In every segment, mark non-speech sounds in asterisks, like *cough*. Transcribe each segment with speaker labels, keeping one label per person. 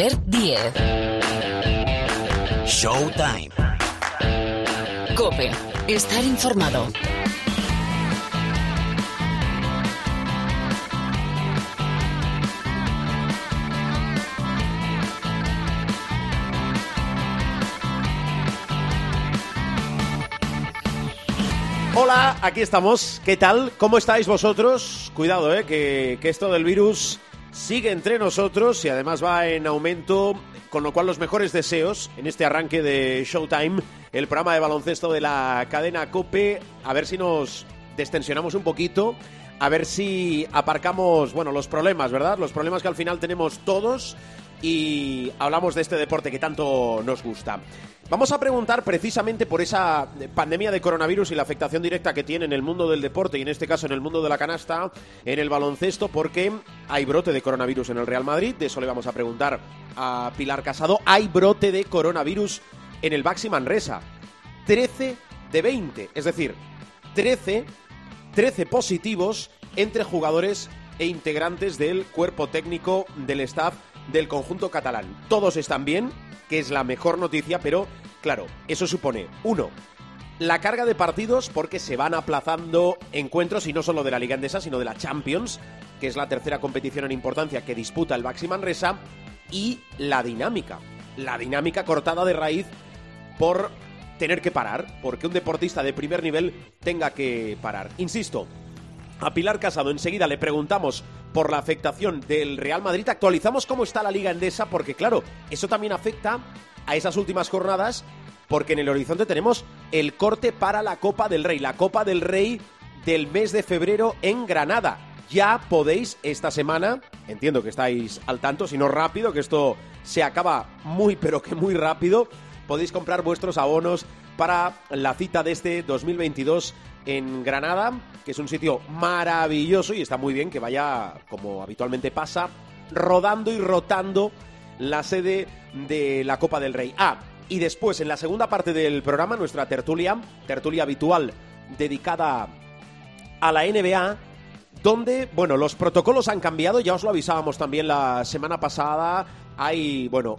Speaker 1: Albert Diez.
Speaker 2: Showtime.
Speaker 1: Cope. Estar informado.
Speaker 3: Hola, aquí estamos. ¿Qué tal? ¿Cómo estáis vosotros? Cuidado, eh, que, que esto del virus sigue entre nosotros y además va en aumento, con lo cual los mejores deseos en este arranque de Showtime, el programa de baloncesto de la cadena Cope, a ver si nos destensionamos un poquito, a ver si aparcamos, bueno, los problemas, ¿verdad? Los problemas que al final tenemos todos y hablamos de este deporte que tanto nos gusta. Vamos a preguntar precisamente por esa pandemia de coronavirus y la afectación directa que tiene en el mundo del deporte y en este caso en el mundo de la canasta, en el baloncesto, porque hay brote de coronavirus en el Real Madrid. De eso le vamos a preguntar a Pilar Casado. Hay brote de coronavirus en el Baxi Manresa. 13 de 20, es decir, 13, 13 positivos entre jugadores e integrantes del cuerpo técnico del staff del conjunto catalán. Todos están bien, que es la mejor noticia, pero claro, eso supone, uno, la carga de partidos porque se van aplazando encuentros y no solo de la Liga Endesa, sino de la Champions, que es la tercera competición en importancia que disputa el Baxi Manresa, y la dinámica, la dinámica cortada de raíz por tener que parar, porque un deportista de primer nivel tenga que parar. Insisto, a Pilar Casado enseguida le preguntamos por la afectación del Real Madrid. Actualizamos cómo está la Liga Endesa, porque claro, eso también afecta a esas últimas jornadas, porque en el horizonte tenemos el corte para la Copa del Rey, la Copa del Rey del mes de febrero en Granada. Ya podéis esta semana, entiendo que estáis al tanto, si no rápido, que esto se acaba muy pero que muy rápido, podéis comprar vuestros abonos para la cita de este 2022 en Granada, que es un sitio maravilloso y está muy bien que vaya, como habitualmente pasa, rodando y rotando la sede de la Copa del Rey. Ah, y después, en la segunda parte del programa, nuestra tertulia, tertulia habitual dedicada a la NBA, donde, bueno, los protocolos han cambiado, ya os lo avisábamos también la semana pasada, hay, bueno,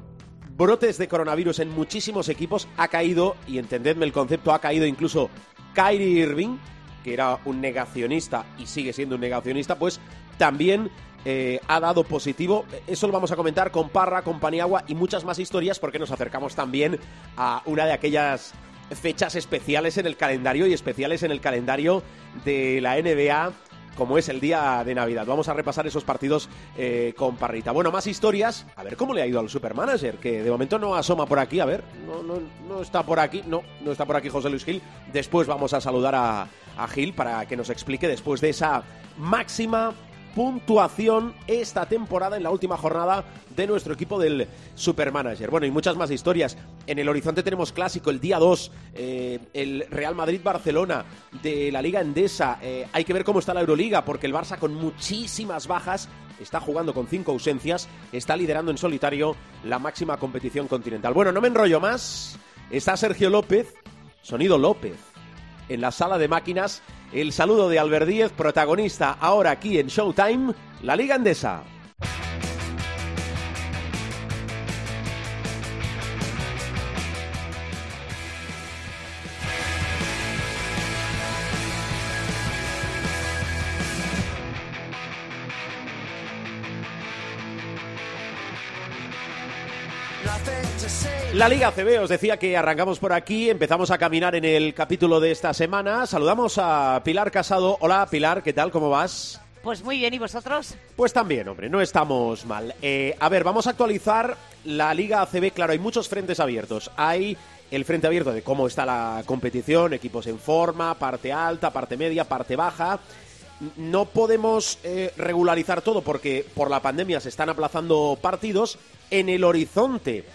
Speaker 3: brotes de coronavirus en muchísimos equipos, ha caído, y entendedme el concepto, ha caído incluso Kyrie Irving, que era un negacionista y sigue siendo un negacionista, pues también eh, ha dado positivo. Eso lo vamos a comentar con Parra, con Paniagua y muchas más historias porque nos acercamos también a una de aquellas fechas especiales en el calendario y especiales en el calendario de la NBA como es el día de Navidad. Vamos a repasar esos partidos eh, con Parrita. Bueno, más historias. A ver cómo le ha ido al Supermanager, que de momento no asoma por aquí. A ver, no, no, no está por aquí. No, no está por aquí José Luis Gil. Después vamos a saludar a, a Gil para que nos explique después de esa máxima puntuación esta temporada en la última jornada de nuestro equipo del Supermanager. Bueno, y muchas más historias. En el horizonte tenemos clásico el día 2, eh, el Real Madrid-Barcelona de la Liga Endesa. Eh, hay que ver cómo está la Euroliga, porque el Barça con muchísimas bajas está jugando con cinco ausencias, está liderando en solitario la máxima competición continental. Bueno, no me enrollo más. Está Sergio López, sonido López, en la sala de máquinas. El saludo de Albert Díez, protagonista ahora aquí en Showtime, la Liga Endesa. La Liga ACB os decía que arrancamos por aquí, empezamos a caminar en el capítulo de esta semana. Saludamos a Pilar Casado. Hola Pilar, ¿qué tal? ¿Cómo vas?
Speaker 4: Pues muy bien, ¿y vosotros?
Speaker 3: Pues también, hombre, no estamos mal. Eh, a ver, vamos a actualizar la Liga ACB. Claro, hay muchos frentes abiertos. Hay el frente abierto de cómo está la competición, equipos en forma, parte alta, parte media, parte baja. No podemos eh, regularizar todo porque por la pandemia se están aplazando partidos. En el horizonte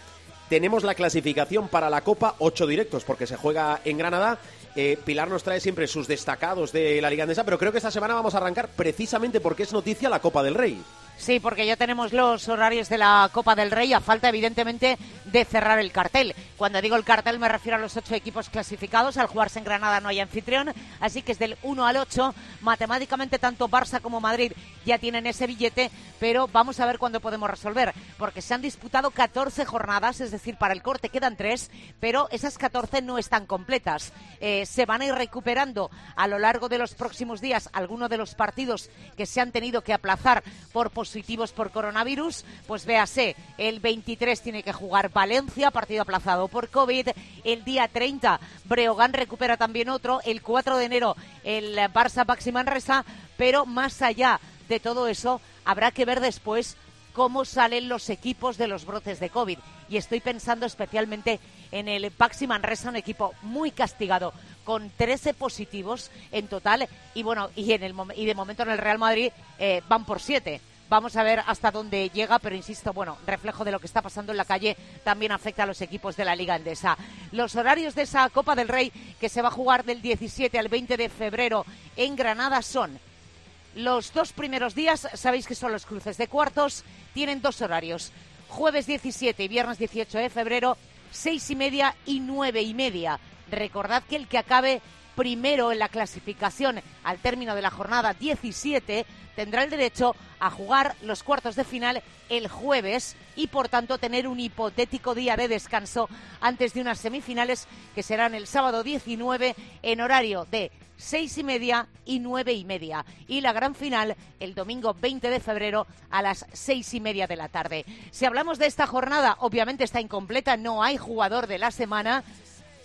Speaker 3: tenemos la clasificación para la Copa, ocho directos porque se juega en Granada. Eh, Pilar nos trae siempre sus destacados de la Liga Andesa, pero creo que esta semana vamos a arrancar precisamente porque es noticia la Copa del Rey.
Speaker 2: Sí, porque ya tenemos los horarios de la Copa del Rey, a falta evidentemente de cerrar el cartel. Cuando digo el cartel me refiero a los ocho equipos clasificados, al jugarse en Granada no hay anfitrión, así que es del 1 al 8, matemáticamente tanto Barça como Madrid ya tienen ese billete, pero vamos a ver cuándo podemos resolver, porque se han disputado 14 jornadas, es decir, para el corte quedan tres, pero esas 14 no están completas. Eh, se van a ir recuperando a lo largo de los próximos días algunos de los partidos que se han tenido que aplazar por positivos por coronavirus, pues véase, el 23 tiene que jugar Valencia, partido aplazado por COVID, el día 30 Breogán recupera también otro, el 4 de enero el Barça Baxi Manresa, pero más allá de todo eso, habrá que ver después cómo salen los equipos de los brotes de COVID. Y estoy pensando especialmente en el Baxi Manresa, un equipo muy castigado, con 13 positivos en total. Y bueno, y, en el, y de momento en el Real Madrid eh, van por 7. Vamos a ver hasta dónde llega, pero insisto, bueno, reflejo de lo que está pasando en la calle también afecta a los equipos de la Liga Endesa. Los horarios de esa Copa del Rey que se va a jugar del 17 al 20 de febrero en Granada son los dos primeros días, sabéis que son los cruces de cuartos, tienen dos horarios. Jueves 17 y viernes 18 de febrero, seis y media y nueve y media. Recordad que el que acabe primero en la clasificación al término de la jornada 17 tendrá el derecho a jugar los cuartos de final el jueves y por tanto tener un hipotético día de descanso antes de unas semifinales que serán el sábado 19 en horario de seis y media y nueve y media. Y la gran final el domingo 20 de febrero a las seis y media de la tarde. Si hablamos de esta jornada, obviamente está incompleta, no hay jugador de la semana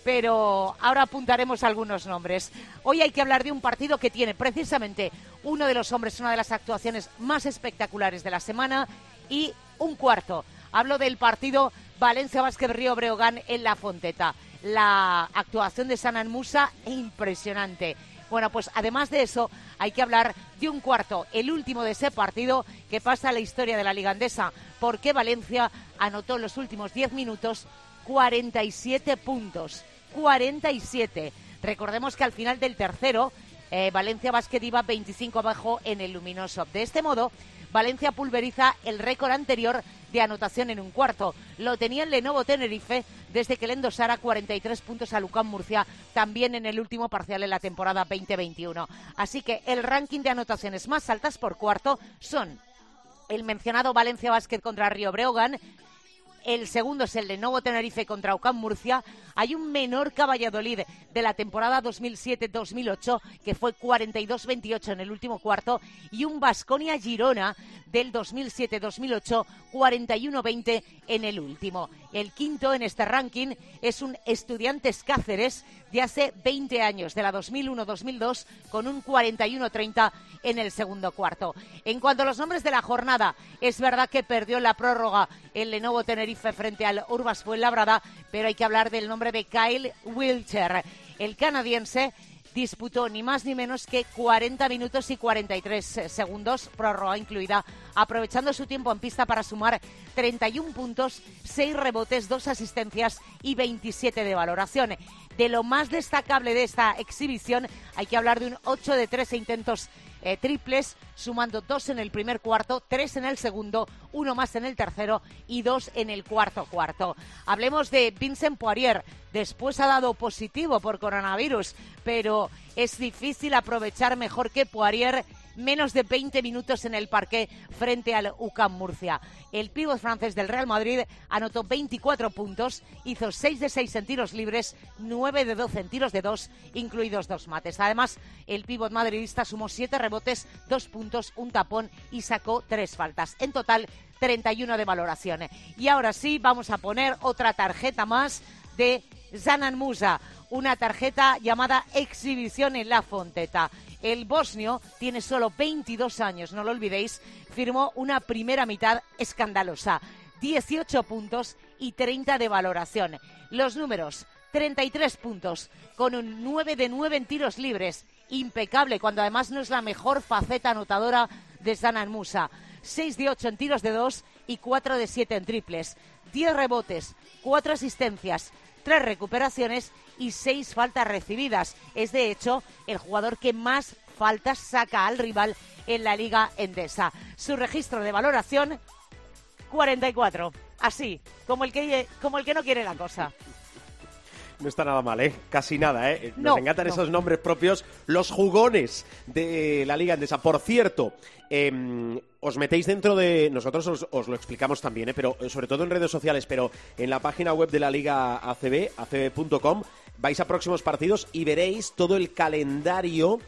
Speaker 2: pero ahora apuntaremos algunos nombres. Hoy hay que hablar de un partido que tiene precisamente uno de los hombres, una de las actuaciones más espectaculares de la semana y un cuarto. Hablo del partido Valencia Vázquez Río Breogán en La Fonteta. La actuación de Sanan Musa impresionante. Bueno, pues además de eso, hay que hablar de un cuarto, el último de ese partido que pasa a la historia de la Liga Andesa, porque Valencia anotó en los últimos 10 minutos 47 puntos. 47. Recordemos que al final del tercero, eh, Valencia Basket iba 25 abajo en el Luminoso. De este modo, Valencia pulveriza el récord anterior de anotación en un cuarto. Lo tenía el Lenovo Tenerife desde que le endosara 43 puntos a Lucán Murcia, también en el último parcial en la temporada 2021. Así que el ranking de anotaciones más altas por cuarto son el mencionado Valencia Basket contra Río Breogán, el segundo es el de Novo Tenerife contra Ocam Murcia. Hay un menor Valladolid de la temporada 2007-2008 que fue 42-28 en el último cuarto y un Basconia Girona del 2007-2008 41-20 en el último. El quinto en este ranking es un Estudiantes Cáceres de hace 20 años, de la 2001-2002, con un 41-30 en el segundo cuarto. En cuanto a los nombres de la jornada, es verdad que perdió la prórroga el Lenovo Tenerife frente al Urbas Fuenlabrada, pero hay que hablar del nombre de Kyle Wilcher. El canadiense disputó ni más ni menos que 40 minutos y 43 segundos, prórroga incluida, aprovechando su tiempo en pista para sumar 31 puntos, 6 rebotes, 2 asistencias y 27 de valoración. De lo más destacable de esta exhibición hay que hablar de un 8 de 13 intentos eh, triples, sumando dos en el primer cuarto, tres en el segundo, uno más en el tercero y dos en el cuarto cuarto. Hablemos de Vincent Poirier. Después ha dado positivo por coronavirus, pero es difícil aprovechar mejor que Poirier menos de 20 minutos en el parque frente al UCAM Murcia. El pívot francés del Real Madrid anotó 24 puntos, hizo 6 de 6 en tiros libres, 9 de 12 en tiros de 2, incluidos dos mates. Además, el pívot madridista sumó 7 rebotes, 2 puntos, un tapón y sacó 3 faltas. En total, 31 de valoración. Y ahora sí, vamos a poner otra tarjeta más de Zanan Musa, una tarjeta llamada Exhibición en la Fonteta. El bosnio tiene solo 22 años, no lo olvidéis, firmó una primera mitad escandalosa, 18 puntos y 30 de valoración. Los números, 33 puntos, con un 9 de 9 en tiros libres, impecable, cuando además no es la mejor faceta anotadora de Zanan Musa. 6 de 8 en tiros de 2 y 4 de 7 en triples. 10 rebotes, 4 asistencias, 3 recuperaciones y seis faltas recibidas. Es de hecho el jugador que más faltas saca al rival en la Liga Endesa. Su registro de valoración 44. Así, como el que, como el que no quiere la cosa.
Speaker 3: No está nada mal, ¿eh? Casi nada, ¿eh? Nos
Speaker 2: No,
Speaker 3: encantan
Speaker 2: no.
Speaker 3: esos nombres propios, los jugones de la Liga Endesa. Por cierto, em, os metéis dentro de... Nosotros os, os lo explicamos también, ¿eh? Pero eh, sobre todo en redes sociales, pero en la página web de la Liga ACB, acb.com, vais a próximos partidos y veréis todo el calendario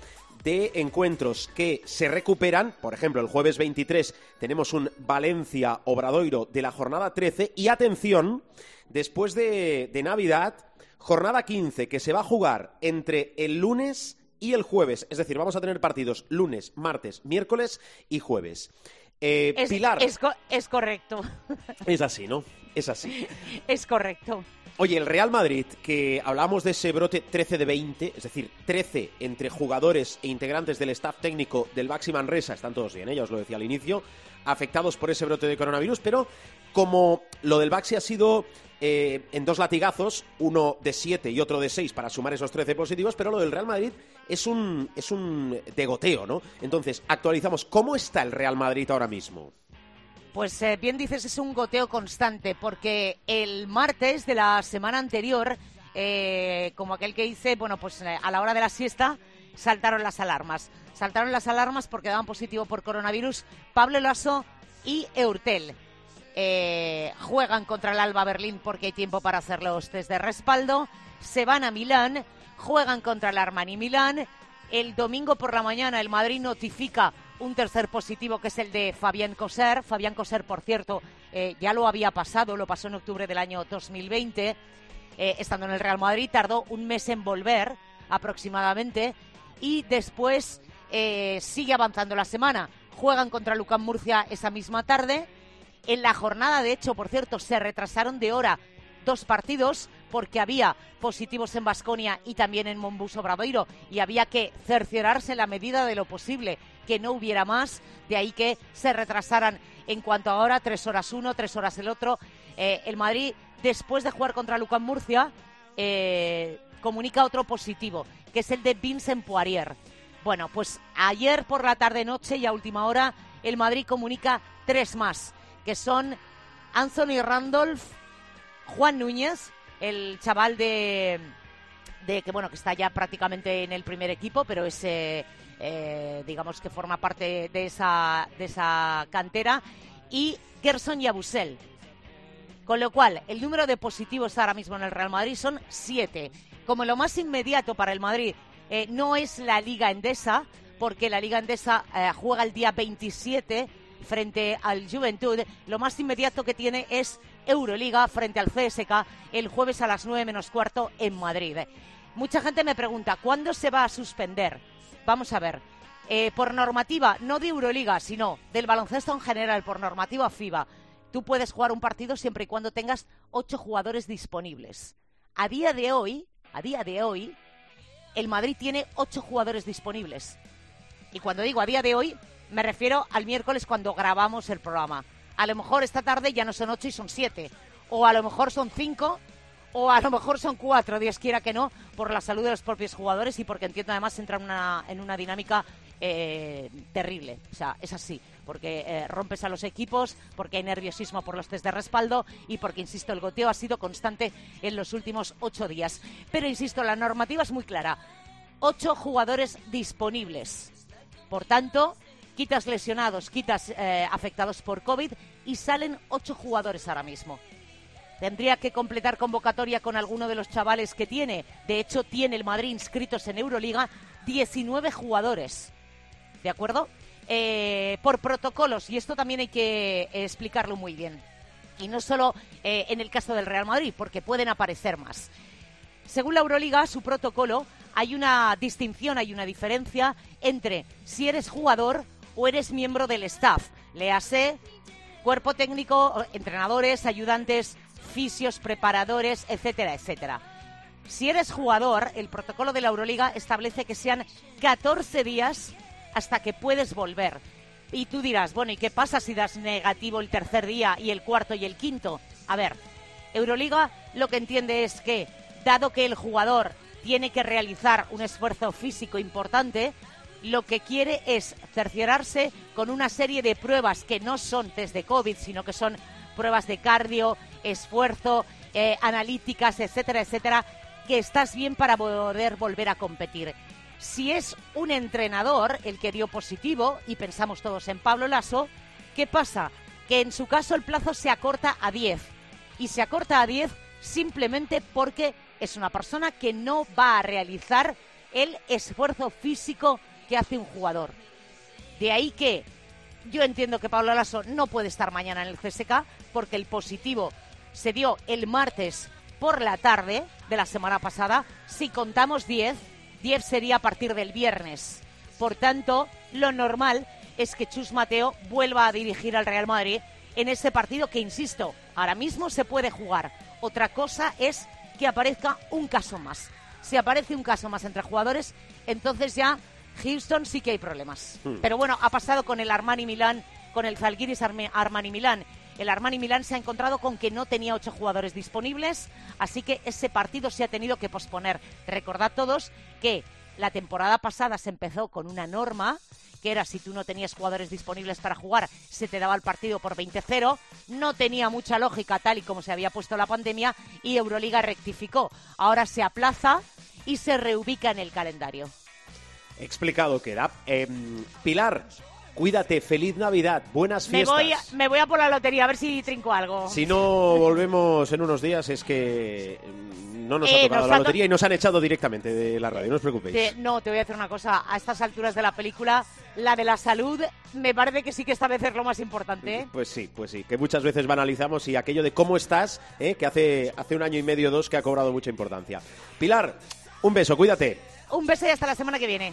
Speaker 3: de encuentros que se recuperan. Por ejemplo, el jueves 23 tenemos un Valencia-Obradoiro de la jornada 13. Y atención, después de, de Navidad, jornada 15 que se va a jugar entre el lunes y el jueves. Es decir, vamos a tener partidos lunes, martes, miércoles y jueves. Eh,
Speaker 2: Es,
Speaker 3: Pilar,
Speaker 2: es co- es correcto.
Speaker 3: es así, ¿no? Es así. *laughs*
Speaker 2: es correcto.
Speaker 3: Oye, el Real Madrid, que hablábamos de ese brote 13 de 20, es decir, 13 entre jugadores e integrantes del staff técnico del Baxi Manresa, están todos bien, ¿eh? ya os lo decía al inicio, afectados por ese brote de coronavirus, pero como lo del Baxi ha sido eh, en dos latigazos, uno de 7 y otro de 6 para sumar esos 13 positivos, pero lo del Real Madrid es un, es un degoteo, ¿no? Entonces, actualizamos, ¿cómo está el Real Madrid ahora mismo?
Speaker 2: Pues eh, bien dices, es un goteo constante, porque el martes de la semana anterior, eh, como aquel que dice, bueno, pues a la hora de la siesta saltaron las alarmas. Saltaron las alarmas porque daban positivo por coronavirus Pablo Lasso y Eurtel. Eh, juegan contra el Alba Berlín porque hay tiempo para hacer los test de respaldo. Se van a Milán, juegan contra el Armani Milán. El domingo por la mañana el Madrid notifica un tercer positivo que es el de Fabián Coser. Fabián Coser, por cierto, eh, ya lo había pasado, lo pasó en octubre del año 2020. eh, estando en el Real Madrid, tardó un mes en volver aproximadamente y después eh, sigue avanzando la semana. Juegan contra Lucán Murcia esa misma tarde. En la jornada, de hecho, por cierto, se retrasaron de hora dos partidos porque había positivos en Basconia y también en Monbus Obradoiro y había que cerciorarse en la medida de lo posible que no hubiera más, de ahí que se retrasaran en cuanto a ahora, tres horas uno, tres horas el otro. Eh, el Madrid, después de jugar contra Lucán Murcia, eh, comunica otro positivo, que es el de Vincent Poirier. Bueno, pues ayer por la tarde-noche y a última hora, el Madrid comunica tres más, que son Anthony Randolph, Juan Núñez, el chaval de, de que bueno que está ya prácticamente en el primer equipo, pero es eh, eh, digamos que forma parte de esa de esa cantera y Gerson Yabusel. Con lo cual, el número de positivos ahora mismo en el Real Madrid son siete. Como lo más inmediato para el Madrid eh, no es la Liga Endesa, porque la Liga Endesa eh, juega el día 27 frente al Juventud, lo más inmediato que tiene es Euroliga frente al CSK el jueves a las 9 menos cuarto en Madrid. Mucha gente me pregunta, ¿cuándo se va a suspender? Vamos a ver. Eh, por normativa, no de Euroliga, sino del baloncesto en general, por normativa FIBA, tú puedes jugar un partido siempre y cuando tengas ocho jugadores disponibles. A día de hoy, a día de hoy, el Madrid tiene ocho jugadores disponibles. Y cuando digo a día de hoy, me refiero al miércoles cuando grabamos el programa. A lo mejor esta tarde ya no son ocho y son siete. O a lo mejor son cinco. O a lo mejor son cuatro, Dios quiera que no, por la salud de los propios jugadores y porque entiendo además entra en una, en una dinámica eh, terrible. O sea, es así. Porque eh, rompes a los equipos, porque hay nerviosismo por los test de respaldo y porque, insisto, el goteo ha sido constante en los últimos ocho días. Pero, insisto, la normativa es muy clara. Ocho jugadores disponibles. Por tanto, quitas lesionados, quitas eh, afectados por COVID y salen ocho jugadores ahora mismo. Tendría que completar convocatoria con alguno de los chavales que tiene. De hecho, tiene el Madrid inscritos en Euroliga 19 jugadores. ¿De acuerdo? Eh, por protocolos, y esto también hay que explicarlo muy bien. Y no solo eh, en el caso del Real Madrid, porque pueden aparecer más. Según la Euroliga, su protocolo, hay una distinción, hay una diferencia entre si eres jugador o eres miembro del staff. Léase cuerpo técnico, entrenadores, ayudantes, fisios, preparadores, etcétera, etcétera. Si eres jugador, el protocolo de la Euroliga establece que sean 14 días hasta que puedes volver. Y tú dirás, bueno, ¿y qué pasa si das negativo el tercer día y el cuarto y el quinto? A ver, Euroliga lo que entiende es que, dado que el jugador tiene que realizar un esfuerzo físico importante, lo que quiere es cerciorarse con una serie de pruebas que no son test de COVID, sino que son pruebas de cardio, esfuerzo, eh, analíticas, etcétera, etcétera, que estás bien para poder volver a competir. Si es un entrenador el que dio positivo, y pensamos todos en Pablo Lasso, ¿qué pasa? Que en su caso el plazo se acorta a 10. Y se acorta a 10 simplemente porque es una persona que no va a realizar el esfuerzo físico que hace un jugador. De ahí que yo entiendo que Pablo Lasso no puede estar mañana en el CSK porque el positivo se dio el martes por la tarde de la semana pasada. Si contamos 10, 10 sería a partir del viernes. Por tanto, lo normal es que Chus Mateo vuelva a dirigir al Real Madrid en ese partido que, insisto, ahora mismo se puede jugar. Otra cosa es que aparezca un caso más. Si aparece un caso más entre jugadores, entonces ya Houston sí que hay problemas. Hmm. Pero bueno, ha pasado con el Armani Milán, con el Zalgiris Armani Milán. El Armani Milán se ha encontrado con que no tenía ocho jugadores disponibles, así que ese partido se ha tenido que posponer. Recordad todos que la temporada pasada se empezó con una norma que era si tú no tenías jugadores disponibles para jugar, se te daba el partido por 20-0. No tenía mucha lógica tal y como se había puesto la pandemia y Euroliga rectificó. Ahora se aplaza y se reubica en el calendario.
Speaker 3: Explicado queda. Em, Pilar, Cuídate, feliz Navidad, buenas fiestas.
Speaker 2: Me voy, a, me voy a por la lotería a ver si trinco algo.
Speaker 3: Si no volvemos en unos días es que no nos ha eh, tocado la lotería y nos han echado directamente de la radio, no os preocupéis.
Speaker 2: no, te voy a decir una cosa, a estas alturas de la película, la de la salud, me parece que sí que esta vez es lo más importante. ¿eh?
Speaker 3: Pues sí, pues sí, que muchas veces banalizamos y aquello de cómo estás, ¿eh? que hace, hace un año y medio dos que ha cobrado mucha importancia. Pilar, un beso, cuídate.
Speaker 2: Un beso y hasta la semana que viene.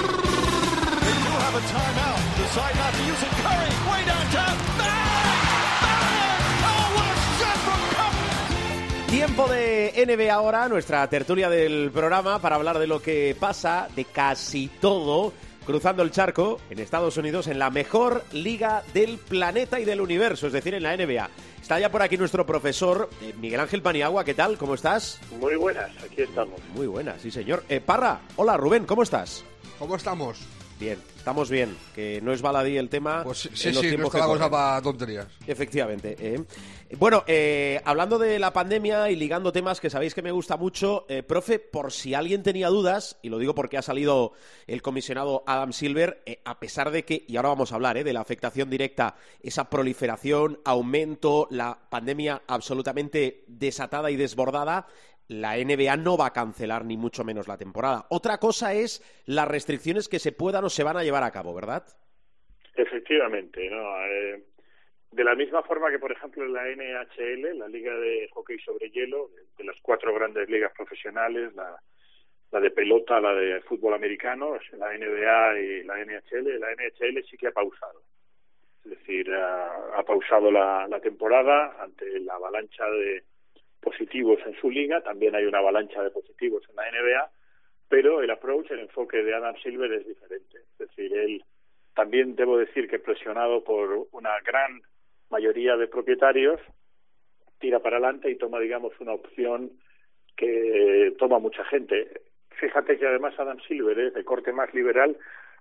Speaker 5: They do have a timeout. Decide not to use it. Curry way downtown. Bang!
Speaker 3: Tiempo de NBA ahora, nuestra tertulia del programa para hablar de lo que pasa, de casi todo, cruzando el charco en Estados Unidos, en la mejor liga del planeta y del universo, es decir, en la NBA. Está ya por aquí nuestro profesor eh, Miguel Ángel Paniagua, ¿qué tal? ¿Cómo estás?
Speaker 6: Muy buenas, aquí estamos.
Speaker 3: Muy buenas, sí señor. Eh, Parra, hola Rubén, ¿cómo estás?
Speaker 7: ¿Cómo estamos?
Speaker 3: Bien, estamos bien, que no es baladí el tema.
Speaker 7: Pues sí, sí, no está la cosa para tonterías.
Speaker 3: Efectivamente. ¿eh? Bueno, eh, hablando de la pandemia y ligando temas que sabéis que me gusta mucho, eh, profe, por si alguien tenía dudas, y lo digo porque ha salido el comisionado Adam Silver, a pesar de que, y ahora vamos a hablar de la afectación directa, esa proliferación, aumento, la pandemia absolutamente desatada y desbordada, la NBA no va a cancelar ni mucho menos la temporada. Otra cosa es las restricciones que se puedan o se van a llevar a cabo, ¿verdad?
Speaker 6: Efectivamente, ¿no? Eh, de la misma forma que, por ejemplo, la NHL, la Liga de Hockey sobre Hielo, de las cuatro grandes ligas profesionales, la, de pelota, la de fútbol americano, la NBA y la NHL, la NHL sí que ha pausado. Es decir, ha, ha pausado la temporada ante la avalancha de, positivos en su liga, también hay una avalancha de positivos en la NBA, pero el approach, el enfoque de Adam Silver es diferente. Es decir, él también debo decir que presionado por una gran mayoría de propietarios, tira para adelante y toma, digamos, una opción que toma mucha gente. Fíjate que además Adam Silver es de corte más liberal,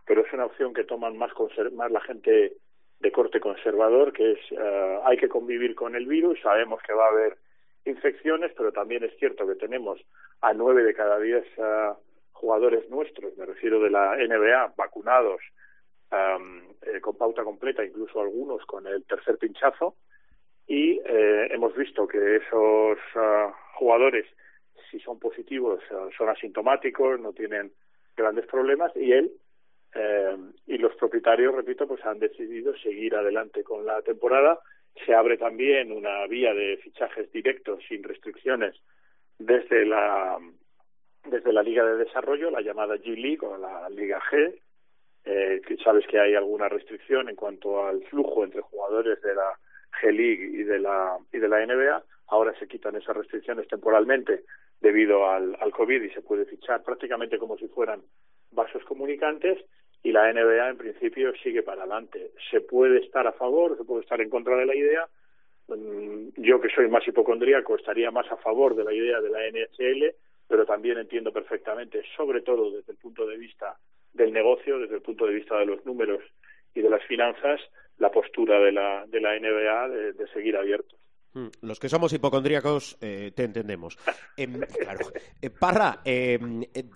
Speaker 6: pero es una opción que toman más, más la gente de corte conservador, que es eh, hay que convivir con el virus, sabemos que va a haber infecciones, pero también es cierto que tenemos a nueve de cada diez uh, jugadores nuestros, me refiero de la NBA, vacunados um, eh, con pauta completa, incluso algunos con el tercer pinchazo, y eh, hemos visto que esos uh, jugadores, si son positivos, uh, son asintomáticos, no tienen grandes problemas, y él eh, y los propietarios, repito, pues han decidido seguir adelante con la temporada se abre también una vía de fichajes directos sin restricciones desde la desde la Liga de Desarrollo, la llamada G-League o la Liga G, eh, que sabes que hay alguna restricción en cuanto al flujo entre jugadores de la G-League y de la y de la NBA. Ahora se quitan esas restricciones temporalmente debido al, al COVID y se puede fichar prácticamente como si fueran vasos comunicantes y la NBA en principio sigue para adelante. Se puede estar a favor, se puede estar en contra de la idea. Mm, yo que soy más hipocondríaco estaría más a favor de la idea de la NHL, pero también entiendo perfectamente, sobre todo desde el punto de vista del negocio, desde el punto de vista de los números y de las finanzas, la postura de la, de la NBA de, seguir abiertos.
Speaker 3: Hmm, los que somos hipocondríacos eh, te entendemos. Em, *laughs* claro. Eh, Parra, em, eh,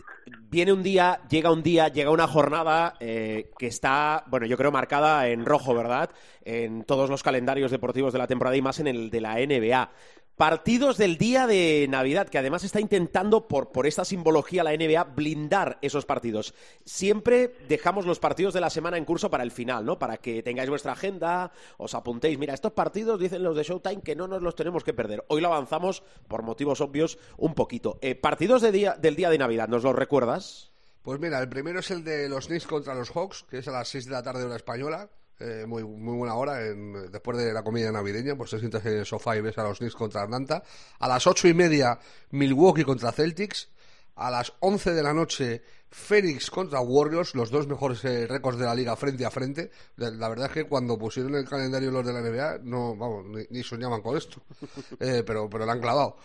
Speaker 3: viene un día, llega un día, llega una jornada que está, bueno, yo creo marcada en rojo, ¿verdad? En todos los calendarios deportivos de la temporada y más en el de la NBA. Partidos del día de Navidad, que además está intentando, por, por esta simbología, la NBA blindar esos partidos. Siempre dejamos los partidos de la semana en curso para el final, ¿no? Para que tengáis vuestra agenda, os apuntéis. Mira, estos partidos, dicen los de Showtime, que no nos los tenemos que perder. Hoy lo avanzamos, por motivos obvios, un poquito. Eh, partidos día, del día de Navidad, ¿nos los recuerdas?
Speaker 7: Pues mira, el primero es el de los Knicks contra los Hawks, que es a las 6 de la tarde hora española. Eh, muy, muy buena hora, después de la comida navideña, pues te sientas en el sofá y ves a los Knicks contra Atlanta. A las ocho y media, Milwaukee contra Celtics. A las once de la noche, Phoenix contra Warriors, los dos mejores eh, récords de la liga frente a frente. La verdad es que cuando pusieron el calendario los de la NBA, no, vamos, ni, soñaban con esto. *laughs* Eh, pero, pero lo han clavado.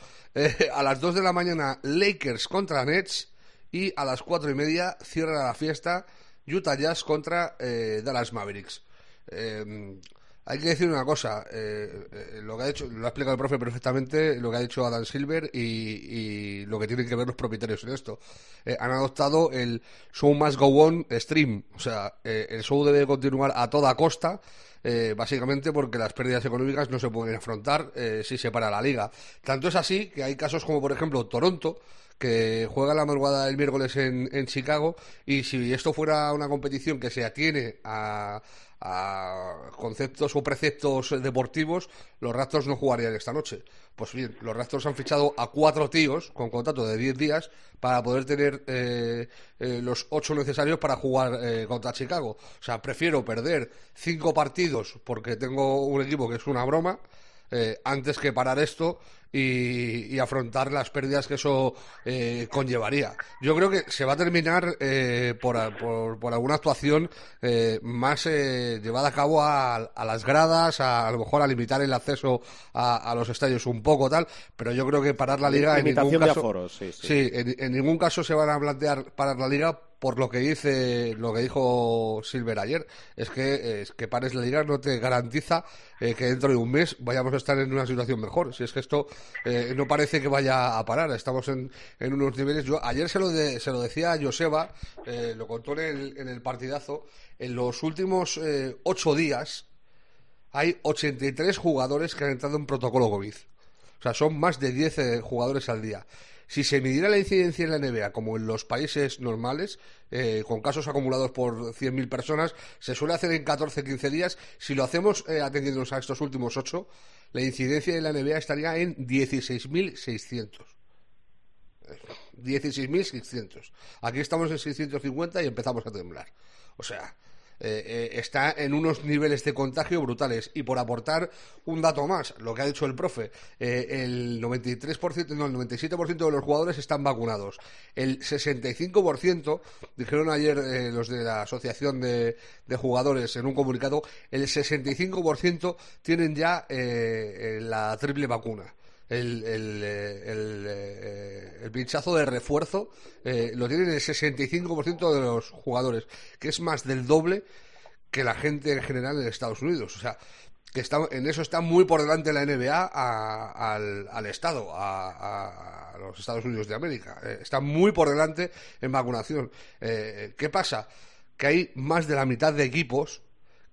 Speaker 7: a las dos de la mañana, Lakers contra Nets. Y a las cuatro y media, cierra la fiesta, Utah Jazz contra Dallas Mavericks. Eh, hay que decir una cosa, eh, eh, lo que ha hecho, lo ha explicado el profe perfectamente, lo que ha dicho Adam Silver y, lo que tienen que ver los propietarios en esto. han adoptado el show must go on stream, o sea, el show debe continuar a toda costa. básicamente porque las pérdidas económicas no se pueden afrontar si se para la liga. Tanto es así que hay casos como, por ejemplo, Toronto, que juega la madrugada el miércoles en, en Chicago, y si esto fuera una competición que se atiene a a conceptos o preceptos deportivos, los Raptors no jugarían esta noche. Pues bien, los Raptors han fichado a cuatro tíos con contrato de 10 días para poder tener eh, eh, los ocho necesarios para jugar eh, contra Chicago. O sea, prefiero perder cinco partidos porque tengo un equipo que es una broma antes que parar esto y, afrontar las pérdidas que eso eh, conllevaría. Yo creo que se va a terminar eh, por, por, alguna actuación eh, más llevada a cabo a, las gradas, a, lo mejor a limitar el acceso a, los estadios un poco tal, pero yo creo que parar la liga en ningún caso, sí, en, ningún caso se van a plantear parar la liga por lo que dice lo que dijo Silver ayer es que es que pares la liga no te garantiza que dentro de un mes vayamos a estar en una situación mejor si es que esto eh, no parece que vaya a parar. Estamos en, unos niveles. Yo ayer se lo, se lo decía a Joseba, eh, lo contó en el, en el, partidazo. En los últimos eh, ocho días hay 83 jugadores que han entrado en protocolo COVID. O sea, son más de 10 jugadores al día. Si se midiera la incidencia en la NBA como en los países normales, con casos acumulados por 100.000 personas, se suele hacer en 14-15 días. Si lo hacemos atendiéndonos a estos últimos ocho, la incidencia de la NBA estaría en 16.600. 16.600. Aquí estamos en 650 y empezamos a temblar. O sea, eh, eh, está en unos niveles de contagio brutales. Y por aportar un dato más, lo que ha dicho el profe, eh, el 93%, no, el 97% de los jugadores están vacunados. El 65%, dijeron ayer los de la Asociación de, Jugadores en un comunicado, el 65% tienen ya la triple vacuna. El, el, el, pinchazo de refuerzo lo tienen el 65% de los jugadores, que es más del doble que la gente en general en Estados Unidos. O sea, que está, en eso está muy por delante la NBA al, Estado, a, los Estados Unidos de América. Eh, está muy por delante en vacunación. Eh, ¿Qué pasa? Que hay más de la mitad de equipos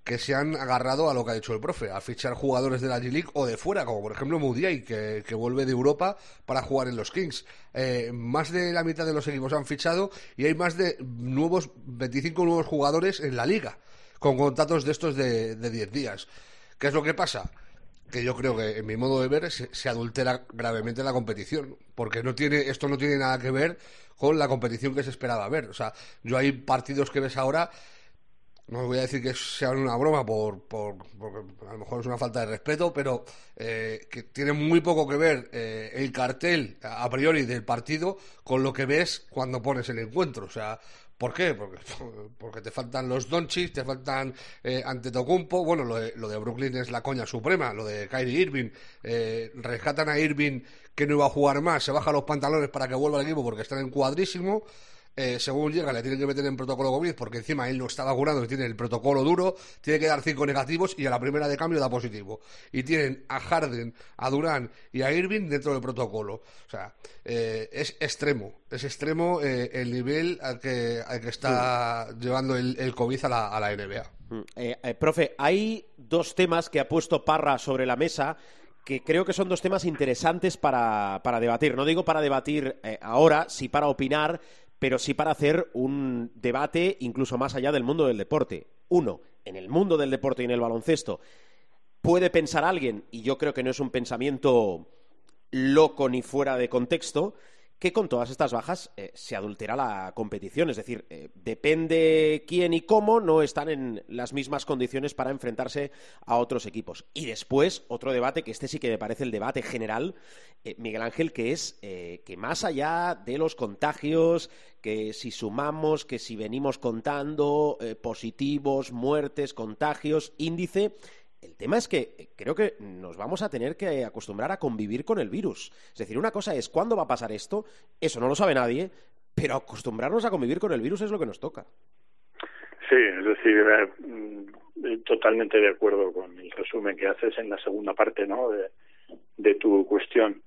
Speaker 7: que se han agarrado a lo que ha dicho el profe, a fichar jugadores de la G-League o de fuera, como por ejemplo Moody, que, que vuelve de Europa para jugar en los Kings. Eh, más de la mitad de los equipos han fichado y hay más de nuevos 25 nuevos jugadores en la liga, con contratos de estos de, de 10 días. ¿Qué es lo que pasa? que yo creo que en mi modo de ver se, se, adultera gravemente la competición, porque no tiene esto no tiene nada que ver con la competición que se esperaba ver. O sea, yo hay partidos que ves ahora no voy a decir que sea una broma por, por, porque a lo mejor es una falta de respeto, pero eh, que tiene muy poco que ver eh, el cartel a priori del partido con lo que ves cuando pones el encuentro. O sea, ¿por qué? Porque, *laughs* porque te faltan los Donchis, te faltan eh, Antetokounmpo. Bueno, lo de, lo de Brooklyn es la coña suprema, lo de Kyrie Irving. Eh, rescatan a Irving que no iba a jugar más, se baja los pantalones para que vuelva al equipo porque está en cuadrísimo. Eh, según llega, le tienen que meter en protocolo COVID porque encima él no está vacunado y tiene el protocolo duro, tiene que dar cinco negativos y a la primera de cambio da positivo. Y tienen a Harden, a Durán y a Irving dentro del protocolo. O sea, eh, es extremo, es extremo eh, el nivel al que, al que está llevando el, el, COVID a la, a la NBA.
Speaker 3: Mm. profe, hay dos temas que ha puesto Parra sobre la mesa que creo que son dos temas interesantes para, para debatir. No digo para debatir ahora, sí para opinar, pero sí para hacer un debate incluso más allá del mundo del deporte. Uno, en el mundo del deporte y en el baloncesto, puede pensar alguien, y yo creo que no es un pensamiento loco ni fuera de contexto, que con todas estas bajas eh, se adultera la competición. Es decir, eh, depende quién y cómo, no están en las mismas condiciones para enfrentarse a otros equipos. Y después, otro debate, que este sí que me parece el debate general, eh, Miguel Ángel, que es que más allá de los contagios, que si sumamos, que si venimos contando positivos, muertes, contagios, índice, el tema es que eh, creo que nos vamos a tener que acostumbrar a convivir con el virus. Es decir, una cosa es cuándo va a pasar esto, eso no lo sabe nadie, pero acostumbrarnos a convivir con el virus es lo que nos toca.
Speaker 6: Sí, es decir, eh, mm, totalmente de acuerdo con el resumen que haces en la segunda parte ¿no? de, de tu cuestión.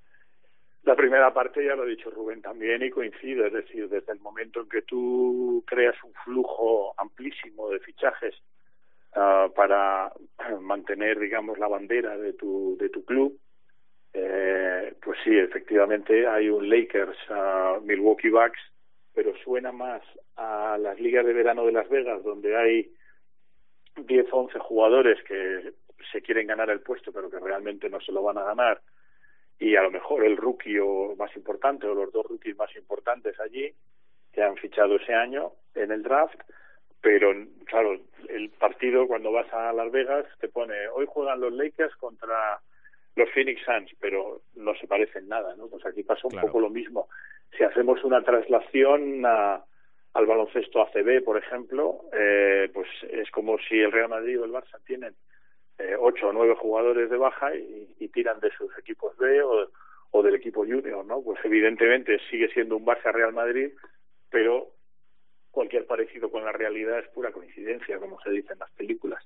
Speaker 6: La primera parte ya lo ha dicho Rubén también y coincide, es decir, desde el momento en que tú creas un flujo amplísimo de fichajes uh, para *clears throat* mantener, digamos, la bandera de tu, de tu club, eh, pues sí, efectivamente hay un Lakers uh, Milwaukee Bucks, pero suena más a las ligas de verano de Las Vegas, donde hay 10 o 11 jugadores que se quieren ganar el puesto, pero que realmente no se lo van a ganar, y a lo mejor el rookie o más importante, o los dos rookies más importantes allí, que han fichado ese año en el draft, pero claro, el partido cuando vas a Las Vegas te pone, hoy juegan los Lakers contra los Phoenix Suns, pero no se parecen nada, ¿no? Pues aquí pasa un claro. poco lo mismo. Si hacemos una traslación a, al baloncesto ACB, por ejemplo, eh, pues es como si el Real Madrid o el Barça tienen eh, ocho o nueve jugadores de baja y, y tiran de sus equipos B o, o del equipo junior, ¿no? Pues evidentemente sigue siendo un Barça Real Madrid, pero cualquier parecido con la realidad es pura coincidencia, como se dice en las películas.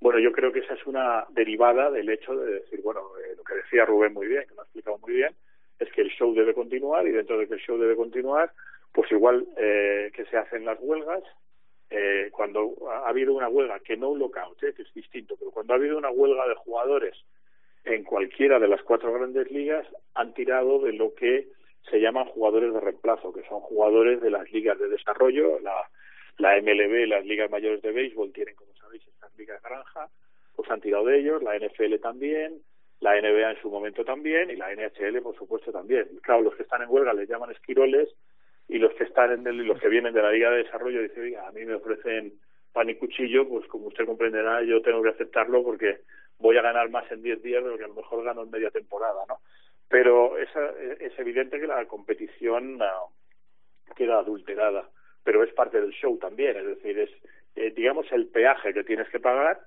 Speaker 6: Bueno, yo creo que esa es una derivada del hecho de decir, bueno, eh, lo que decía Rubén muy bien, que lo ha explicado muy bien, es que el show debe continuar y dentro de que el show debe continuar, pues igual eh, que se hacen las huelgas, eh, cuando ha habido una huelga, que no un lockout, eh, que es distinto, pero cuando ha habido una huelga de jugadores en cualquiera de las cuatro grandes ligas, han tirado de lo que se llaman jugadores de reemplazo, que son jugadores de las ligas de desarrollo, la, la MLB, las ligas mayores de béisbol tienen, como sabéis, estas ligas granja, pues han tirado de ellos, la NFL también, la NBA en su momento también y la NHL por supuesto también. Claro, los que están en huelga les llaman esquiroles y los que están en el, los que vienen de la liga de desarrollo dicen, oiga, a mí me ofrecen pan y cuchillo, pues como usted comprenderá, yo tengo que aceptarlo porque voy a ganar más en 10 días de lo que a lo mejor gano en media temporada, ¿no? Pero es, es evidente que la competición uh, queda adulterada, pero es parte del show también, es decir, es eh, digamos el peaje que tienes que pagar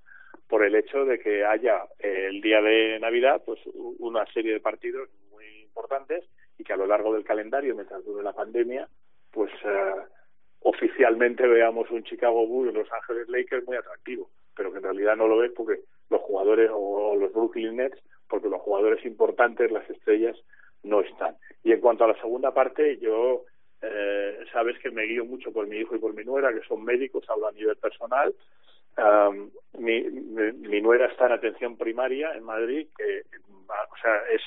Speaker 6: por el hecho de que haya eh, el día de Navidad pues una serie de partidos muy importantes y que a lo largo del calendario mientras dure la pandemia pues uh, oficialmente veamos un Chicago Bulls Los Ángeles Lakers muy atractivo pero que en realidad no lo ves porque los jugadores o los Brooklyn Nets porque los jugadores importantes, las estrellas, no están. Y en cuanto a la segunda parte, yo eh, sabes que me guío mucho por mi hijo y por mi nuera, que son médicos, hablo a nivel personal. Um, mi, mi, nuera está en atención primaria en Madrid, que o sea, es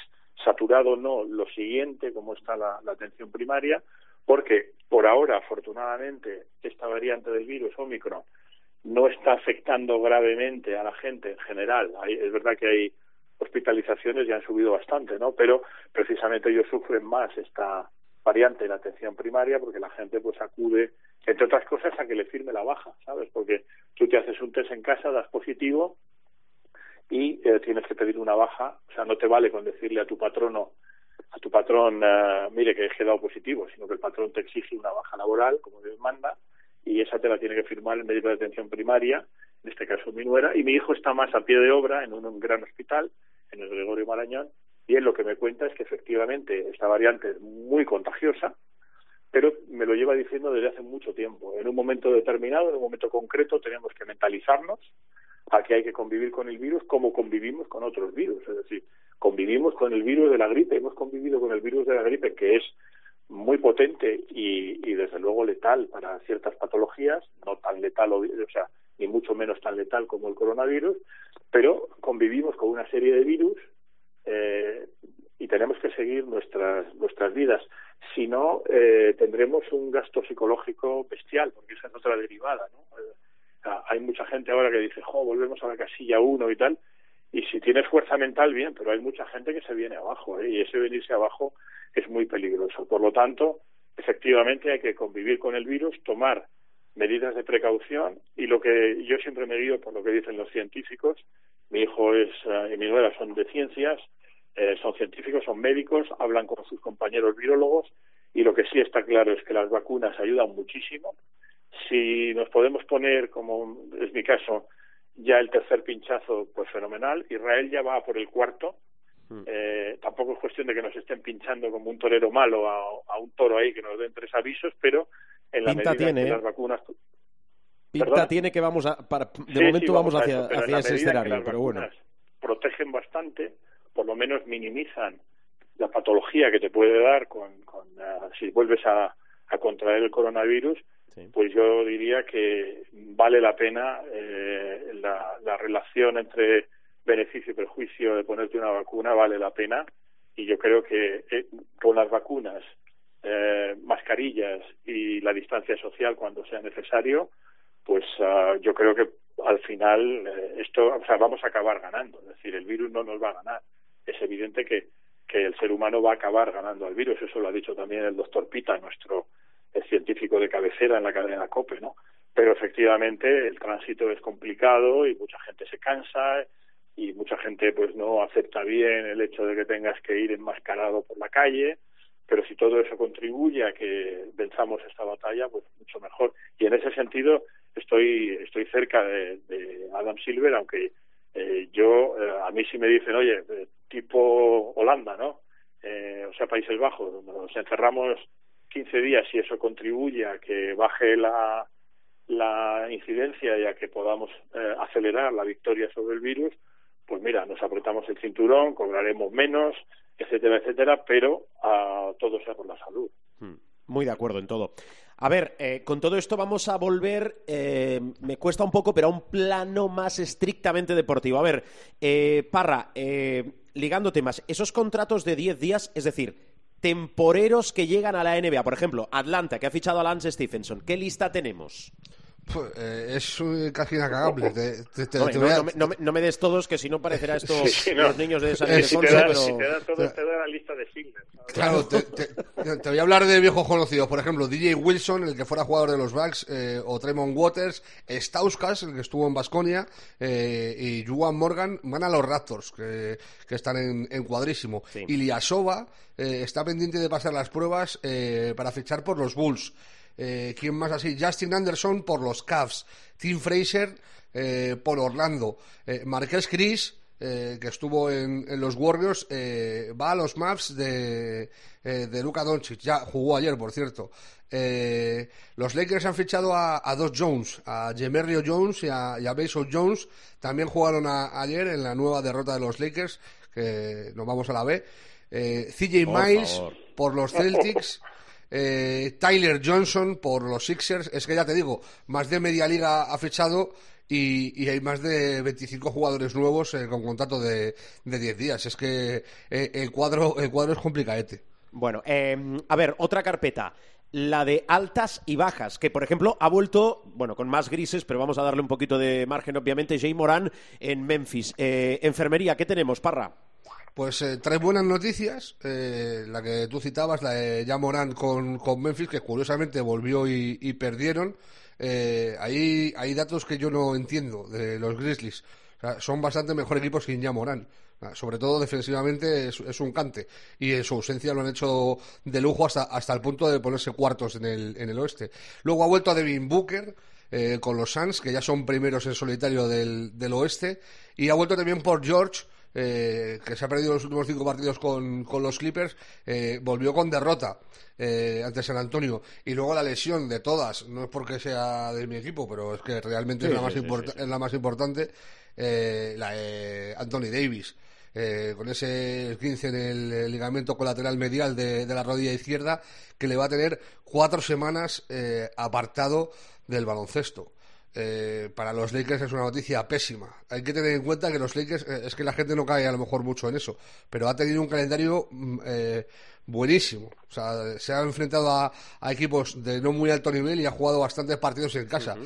Speaker 6: saturado no lo siguiente, como está la, la atención primaria, porque por ahora, afortunadamente, esta variante del virus, Omicron, no está afectando gravemente a la gente en general. Hay, es verdad que hay hospitalizaciones ya han subido bastante, ¿no? Pero precisamente ellos sufren más esta variante de la atención primaria porque la gente pues acude, entre otras cosas, a que le firme la baja, ¿sabes? Porque tú te haces un test en casa, das positivo y eh, tienes que pedir una baja, o sea, no te vale con decirle a tu patrono, a tu patrón, eh, mire que he quedado positivo, sino que el patrón te exige una baja laboral, como Dios manda, y esa te la tiene que firmar el médico de atención primaria, en este caso mi nuera, y mi hijo está más a pie de obra en un gran hospital, en el Gregorio Marañón, y él lo que me cuenta es que efectivamente esta variante es muy contagiosa, pero me lo lleva diciendo desde hace mucho tiempo. En un momento determinado, en un momento concreto, tenemos que mentalizarnos a que hay que convivir con el virus como convivimos con otros virus. Es decir, convivimos con el virus de la gripe, hemos convivido con el virus de la gripe que es muy potente y, y desde luego letal para ciertas patologías, no tan letal, o sea, ni mucho menos tan letal como el coronavirus, pero convivimos con una serie de virus eh, y tenemos que seguir nuestras nuestras vidas. Si no, eh, tendremos un gasto psicológico bestial, porque esa es otra derivada. ¿no? Eh, hay mucha gente ahora que dice, jo, volvemos a la casilla uno y tal, y si tienes fuerza mental, bien, pero hay mucha gente que se viene abajo, ¿eh? y ese venirse abajo es muy peligroso. Por lo tanto, efectivamente hay que convivir con el virus, tomar medidas de precaución, y lo que yo siempre me guío por lo que dicen los científicos, mi hijo es, y mi nuera son de ciencias, eh, son científicos, son médicos, hablan con sus compañeros virólogos y lo que sí está claro es que las vacunas ayudan muchísimo. Si nos podemos poner, como es mi caso, ya el tercer pinchazo, pues fenomenal. Israel ya va por el cuarto. Eh, tampoco es cuestión de que nos estén pinchando como un torero malo a, un toro ahí que nos den tres avisos, pero en la medida
Speaker 3: tiene,
Speaker 6: que
Speaker 3: ¿eh?
Speaker 6: las vacunas
Speaker 3: Pinta tiene que vamos a, para, de momento vamos, hacia, hacia ese escenario, pero bueno.
Speaker 6: Protegen bastante, por lo menos minimizan la patología que te puede dar con, con uh, si vuelves a, a, contraer el coronavirus, sí. pues yo diría que vale la pena eh, la, la relación entre beneficio y perjuicio de ponerte una vacuna, vale la pena. Y yo creo que eh, con las vacunas, eh, mascarillas y la distancia social cuando sea necesario, pues uh, yo creo que al final eh, esto, o sea, vamos a acabar ganando. Es decir, el virus no nos va a ganar. Es evidente que, que el ser humano va a acabar ganando al virus. Eso lo ha dicho también el doctor Pita, nuestro el científico de cabecera en la cadena COPE, ¿no? Pero efectivamente el tránsito es complicado y mucha gente se cansa y mucha gente pues no acepta bien el hecho de que tengas que ir enmascarado por la calle pero si todo eso contribuye a que venzamos esta batalla, pues mucho mejor. Y en ese sentido estoy estoy cerca de, de Adam Silver, aunque eh, yo eh, a mí sí me dicen, oye, eh, tipo Holanda, ¿no? Eh, o sea, Países Bajos, nos encerramos 15 días y eso contribuye a que baje la la incidencia y a que podamos eh, acelerar la victoria sobre el virus, pues mira, nos apretamos el cinturón, cobraremos menos, etcétera, etcétera, pero a todo sea por la salud.
Speaker 3: Muy de acuerdo en todo. A ver, eh, con todo esto vamos a volver, eh, me cuesta un poco, pero a un plano más estrictamente deportivo. A ver, eh, Parra, ligando temas, esos contratos de 10 días, es decir, temporeros que llegan a la NBA, por ejemplo, Atlanta, que ha fichado a Lance Stephenson, ¿qué lista tenemos?
Speaker 7: Pues, eh, es casi inacabable. Te, te, te,
Speaker 3: Hombre, no,
Speaker 7: a...
Speaker 3: no, me, no, me, no, me, des todos, que si no parecerá esto *laughs*
Speaker 6: sí,
Speaker 3: los
Speaker 6: no.
Speaker 3: niños de San
Speaker 6: eh, si te da,
Speaker 3: pero...
Speaker 6: Si te da todo, te da la lista de Schindler.
Speaker 7: Claro, te, voy a hablar de viejos conocidos. Por ejemplo, DJ Wilson, el que fuera jugador de los Bucks, eh, o Tremont Waters, Stauskas, el que estuvo en Basconia, eh, y Juan Morgan van a los Raptors, que, que están en, en cuadrísimo.
Speaker 3: Sí.
Speaker 7: Iliasova está pendiente de pasar las pruebas para fichar por los Bulls. Eh, ¿Quién más así? Justin Anderson por los Cavs. Tim Fraser eh, por Orlando. Eh, Marqués Chris, que estuvo en, en, los Warriors, va a los Mavs de, de Luka Doncic. Ya jugó ayer, por cierto. los Lakers han fichado a, a, dos Jones, a Jemerrio Jones y a, y a Mason Jones. También jugaron a, ayer en la nueva derrota de los Lakers, que nos vamos a la B. CJ Miles por los Celtics. *laughs* Eh, Tyler Johnson por los Sixers. Es que ya te digo, más de media liga ha fichado y, hay más de 25 jugadores nuevos eh, con contrato de, de 10 días. Es que eh, el, cuadro, el cuadro es complicadete.
Speaker 3: Bueno, a ver, otra carpeta. la de altas y bajas, que por ejemplo ha vuelto, bueno, con más grises, pero vamos a darle un poquito de margen, obviamente, Jay Moran en Memphis. Eh, enfermería, ¿qué tenemos, Parra?
Speaker 7: Pues eh, tres buenas noticias. Eh, la que tú citabas, la de Jay Moran con, con Memphis, que curiosamente volvió y, perdieron. Eh, ahí hay datos que yo no entiendo de los Grizzlies. Son bastante mejor equipos sin Jay Moran. Sobre todo defensivamente es, un cante. Y en su ausencia lo han hecho de lujo hasta, hasta el punto de ponerse cuartos en el, en el oeste. Luego ha vuelto a Devin Booker. Con los Suns, que ya son primeros en solitario del oeste, y ha vuelto también por George, eh, que se ha perdido los últimos cinco partidos con, con los Clippers, eh, volvió con derrota eh, ante San Antonio. Y luego la lesión de todas, no es porque sea de mi equipo, pero es que realmente es, la más es la más importante, la de Anthony Davis. Eh, con ese 15 en el, ligamento colateral medial de, la rodilla izquierda, que le va a tener cuatro semanas eh, apartado del baloncesto. Eh, para los Lakers es una noticia pésima. Hay que tener en cuenta que los Lakers, es que la gente no cae a lo mejor mucho en eso, pero ha tenido un calendario mm, buenísimo. O sea, se ha enfrentado a, equipos de no muy alto nivel y ha jugado bastantes partidos en casa.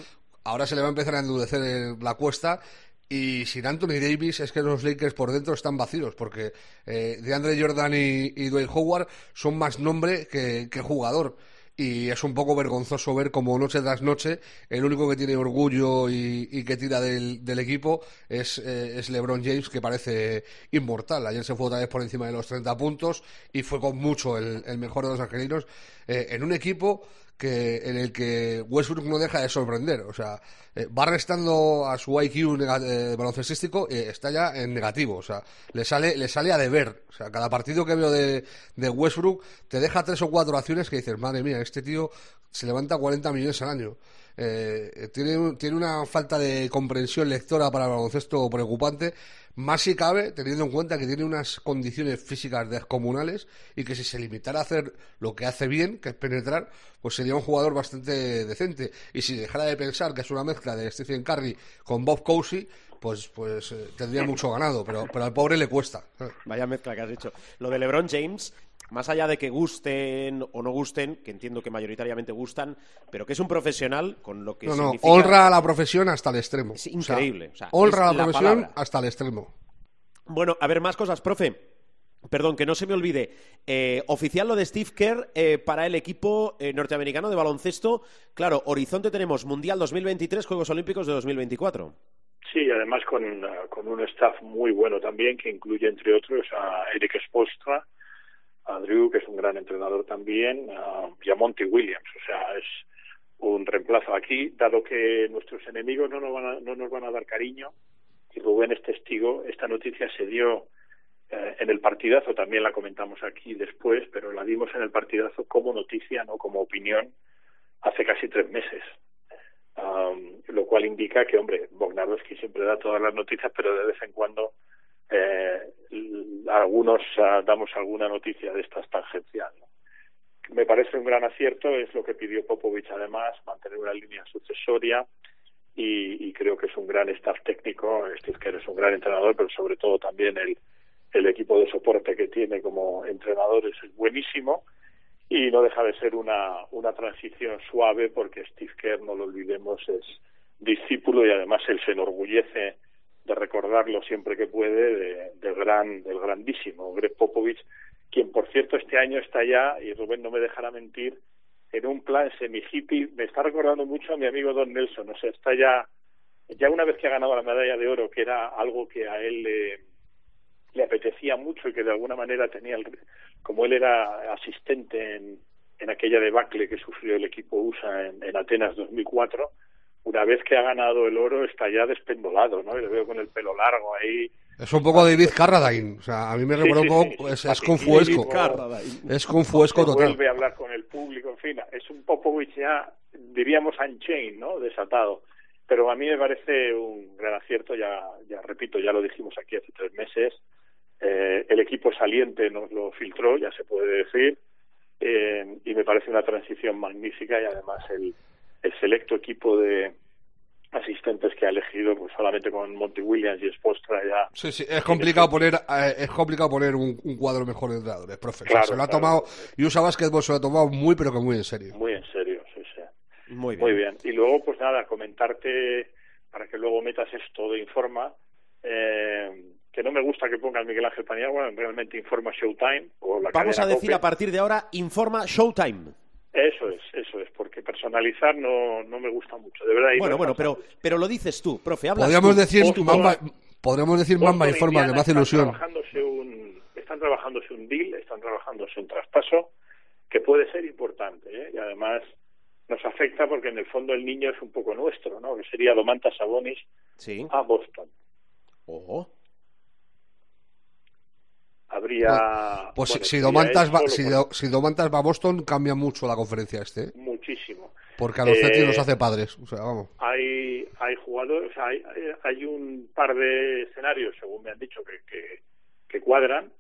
Speaker 7: Ahora se le va a empezar a endurecer la cuesta y sin Anthony Davis es que los Lakers por dentro están vacíos, porque eh, de Andre Jordan y, Dwayne Howard son más nombre que, jugador. Y es un poco vergonzoso ver como noche tras noche el único que tiene orgullo y, que tira del, equipo es, eh, es, LeBron James, que parece inmortal. Ayer se fue otra vez por encima de los 30 puntos y fue con mucho el, mejor de los angelinos eh, en un equipo que en el que Westbrook no deja de sorprender. O sea, eh, va restando a su IQ eh, baloncestístico y está ya en negativo. O sea, le sale, le sale a deber. O sea, cada partido que veo de, de Westbrook te deja tres o cuatro acciones que dices, madre mía, este tío se levanta 40 millones al año. Eh, tiene, tiene una falta de comprensión lectora para el baloncesto preocupante más si cabe, teniendo en cuenta que tiene unas condiciones físicas descomunales y que si se limitara a hacer lo que hace bien, que es penetrar, pues sería un jugador bastante decente. Y si dejara de pensar que es una mezcla de Stephen Curry con Bob Cousy, pues, pues eh, tendría mucho ganado, pero, pero al pobre le cuesta.
Speaker 3: Vaya mezcla que has dicho. Lo de LeBron James, más allá de que gusten o no gusten, que entiendo que mayoritariamente gustan, pero que es un profesional con lo que
Speaker 7: no, no, honra a la profesión hasta el extremo.
Speaker 3: Es increíble.
Speaker 7: honra a la, profesión hasta el extremo.
Speaker 3: Bueno, a ver, más cosas, profe. Perdón, que no se me olvide. Eh, oficial lo de Steve Kerr eh, para el equipo eh, norteamericano de baloncesto. Claro, Horizonte tenemos Mundial 2023, Juegos Olímpicos de 2024.
Speaker 6: Sí, además con, con un staff muy bueno también, que incluye, entre otros, a Eric Spolstra, a que es un gran entrenador también, y a Monty Williams. O sea, es un reemplazo aquí, dado que nuestros enemigos no nos van a, no nos van a dar cariño, y Rubén es testigo, esta noticia se dio eh, en el partidazo, también la comentamos aquí después, pero la dimos en el partidazo como noticia, no como opinión, hace casi tres meses. lo cual indica que, hombre, Bognarowski siempre da todas las noticias, pero de vez en cuando eh, algunos uh, damos alguna noticia de estas tangencial. Me parece un gran acierto, es lo que pidió Popovich además, mantener una línea sucesoria y, creo que es un gran staff técnico, Steve Kerr es un gran entrenador, pero sobre todo también el, el equipo de soporte que tiene como entrenador es buenísimo y no deja de ser una, una transición suave porque Steve Kerr, no lo olvidemos, es discípulo y además él se enorgullece de recordarlo siempre que puede del gran del grandísimo Greg Popovich quien por cierto este año está ya y Rubén no me dejará mentir en un plan semi hippie me está recordando mucho a mi amigo Don Nelson o sea está ya ya una vez que ha ganado la medalla de oro que era algo que a él le, le apetecía mucho y que de alguna manera tenía el, como él era asistente en, en aquella debacle que sufrió el equipo USA en, en Atenas 2004 una vez que ha ganado el oro está ya despendolado, ¿no? Y le veo con el pelo largo ahí.
Speaker 7: Es un poco David Carradine, o sea, a mí me recuerda un poco, es, es confuesco, es confuesco total.
Speaker 6: Vuelve a hablar con el público, en fin, es un Popovich ya, diríamos unchained, ¿no? Desatado. Pero a mí me parece un gran acierto, ya, ya repito, ya lo dijimos aquí hace tres meses, eh, el equipo saliente nos lo filtró, ya se puede decir, eh, y me parece una transición magnífica y además el, el selecto equipo de, asistentes que ha elegido, pues solamente con Monty Williams y Spostra ya.
Speaker 7: Sí, sí, es complicado poner, eh, es complicado poner un, un cuadro mejor de entrenadores, profe. O sea,
Speaker 6: Claro,
Speaker 7: se lo ha
Speaker 6: claro.
Speaker 7: tomado, Yusa Basketball se lo ha tomado muy, pero que muy en serio.
Speaker 6: Muy en serio, sí, sí.
Speaker 3: Muy bien.
Speaker 6: Muy bien. Y luego, pues nada, comentarte, para que luego metas esto de Informa, eh, que no me gusta que pongas Miguel Ángel Paniagua, realmente Informa Showtime. O la
Speaker 3: Vamos a decir
Speaker 6: COPE.
Speaker 3: a partir de ahora, informa Showtime.
Speaker 6: Eso es, eso es, porque personalizar no, no me gusta mucho, de verdad. y
Speaker 3: Bueno,
Speaker 6: no
Speaker 3: bueno, pero, pero lo dices tú, profe. Hablas
Speaker 7: Podríamos
Speaker 3: tú.
Speaker 7: decir,
Speaker 6: Boston-
Speaker 7: Mamba, podríamos decir Mamba informa, que
Speaker 6: Indiana
Speaker 7: me hace ilusión.
Speaker 6: Trabajándose un, están trabajándose un deal, están trabajándose un traspaso que puede ser importante ¿eh? y además nos afecta porque en el fondo el niño es un poco nuestro, ¿no? Que sería Domantas Sabonis
Speaker 3: Sí.
Speaker 6: a Boston.
Speaker 3: Ojo.
Speaker 6: Habría
Speaker 7: Pues
Speaker 6: bueno,
Speaker 7: si, Domantas va, si,
Speaker 6: por-
Speaker 7: si Domantas va a Boston, cambia mucho la conferencia este, ¿eh?
Speaker 6: muchísimo.
Speaker 7: porque a los
Speaker 6: Eh,
Speaker 7: los hace padres. O sea, vamos.
Speaker 6: hay hay jugadores, o sea, hay, hay un par de escenarios, según me han dicho, que, que, que cuadran.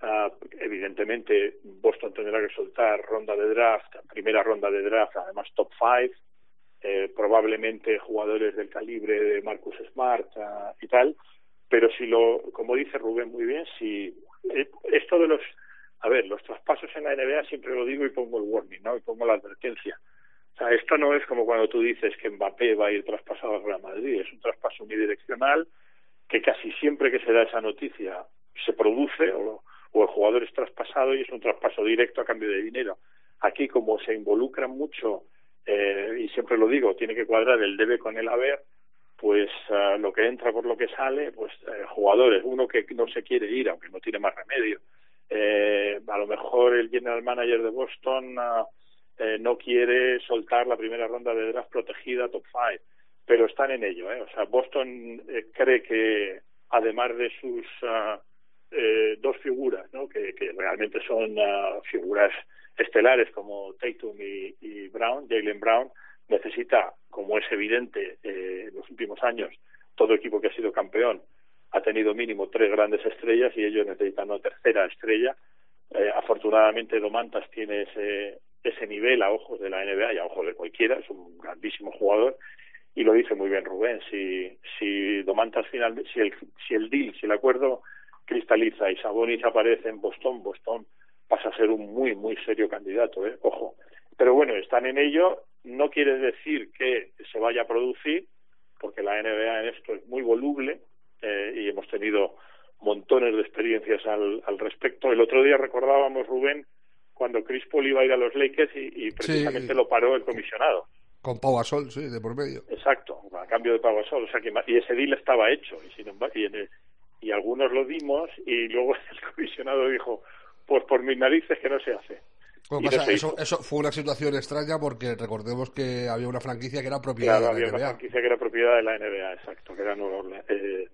Speaker 6: Ah, evidentemente, Boston tendrá que soltar ronda de draft, primera ronda de draft, además top five, eh, probablemente jugadores del calibre de Marcus Smart ah, y tal. Pero si lo, como dice Rubén muy bien, si eh, esto de los, a ver, los traspasos en la NBA siempre lo digo y pongo el warning, ¿no? Y pongo la advertencia. O sea, esto no es como cuando tú dices que Mbappé va a ir traspasado al Real Madrid, es un traspaso unidireccional que casi siempre que se da esa noticia se produce o, o el jugador es traspasado y es un traspaso directo a cambio de dinero. Aquí como se involucran mucho eh, y siempre lo digo, tiene que cuadrar el debe con el haber, pues ah, lo que entra por lo que sale, pues eh, jugadores, uno que no se quiere ir, aunque no tiene más remedio. Eh, a lo mejor el general manager de Boston ah, eh, no quiere soltar la primera ronda de draft protegida top five, pero están en ello. ¿eh? O sea, Boston eh, cree que además de sus eh, dos figuras, ¿no? que, que realmente son figuras estelares como Tatum y, y Brown, Jalen Brown, necesita, como es evidente eh, en los últimos años, todo equipo que ha sido campeón ha tenido mínimo tres grandes estrellas y ellos necesitan una tercera estrella. Eh, afortunadamente Domantas tiene ese, ese nivel a ojos de la NBA y a ojos de cualquiera, es un grandísimo jugador y lo dice muy bien Rubén, si, si Domantas finalmente, si el, si el deal, si el acuerdo cristaliza y Sabonis aparece en Boston, Boston pasa a ser un muy, muy serio candidato, ¿eh? ojo. Pero bueno, están en ello, no quiere decir que se vaya a producir, porque la NBA en esto es muy voluble eh, y hemos tenido montones de experiencias al, al respecto. El otro día recordábamos, Rubén, cuando Chris Paul iba a ir a los Lakers y, y precisamente lo paró el comisionado.
Speaker 7: Con Pau Gasol, sí, de por medio.
Speaker 6: Exacto, a cambio de Pau Gasol. O sea que, y ese deal estaba hecho. Y, sin embargo, y, en el- y algunos lo dimos y luego *laughs* el comisionado dijo, pues por mis narices que no se hace.
Speaker 7: Pasa, eso, eso fue una situación extraña porque recordemos que había una franquicia que era propiedad
Speaker 6: Claro,
Speaker 7: de
Speaker 6: había
Speaker 7: la
Speaker 6: una
Speaker 7: NBA.
Speaker 6: franquicia que era propiedad de la NBA, exacto, que era Nueva Orleans, eh,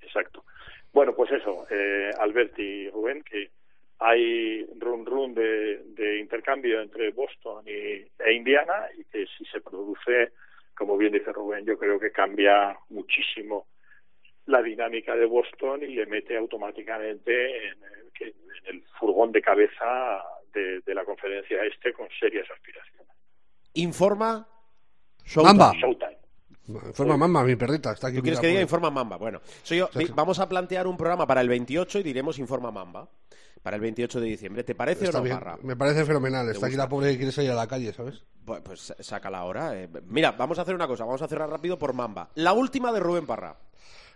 Speaker 6: exacto. Bueno, pues eso, eh, Albert y Rubén, que hay run run de, de intercambio entre Boston y, e Indiana y que si se produce, como bien dice Rubén, yo creo que cambia muchísimo la dinámica de Boston y le mete automáticamente en el, en el furgón de cabeza de, de la conferencia este con serias aspiraciones.
Speaker 3: Informa Showtime.
Speaker 7: Mamba.
Speaker 6: Showtime.
Speaker 7: Forma mamá, mi perrita. Está aquí.
Speaker 3: ¿Tú quieres que diga. Informa Mamba? Bueno, soy yo. Vamos a plantear un programa para el 28 y diremos Informa Mamba. Para el 28 de diciembre. ¿Te parece
Speaker 7: Está
Speaker 3: o no,
Speaker 7: bien.
Speaker 3: Parra?
Speaker 7: Me parece fenomenal. Está aquí la pobre que quiere salir a la calle, ¿sabes?
Speaker 3: Pues, pues saca la hora. eh. Mira, vamos a hacer una cosa. Vamos a cerrar rápido por Mamba. La última de Rubén Parra.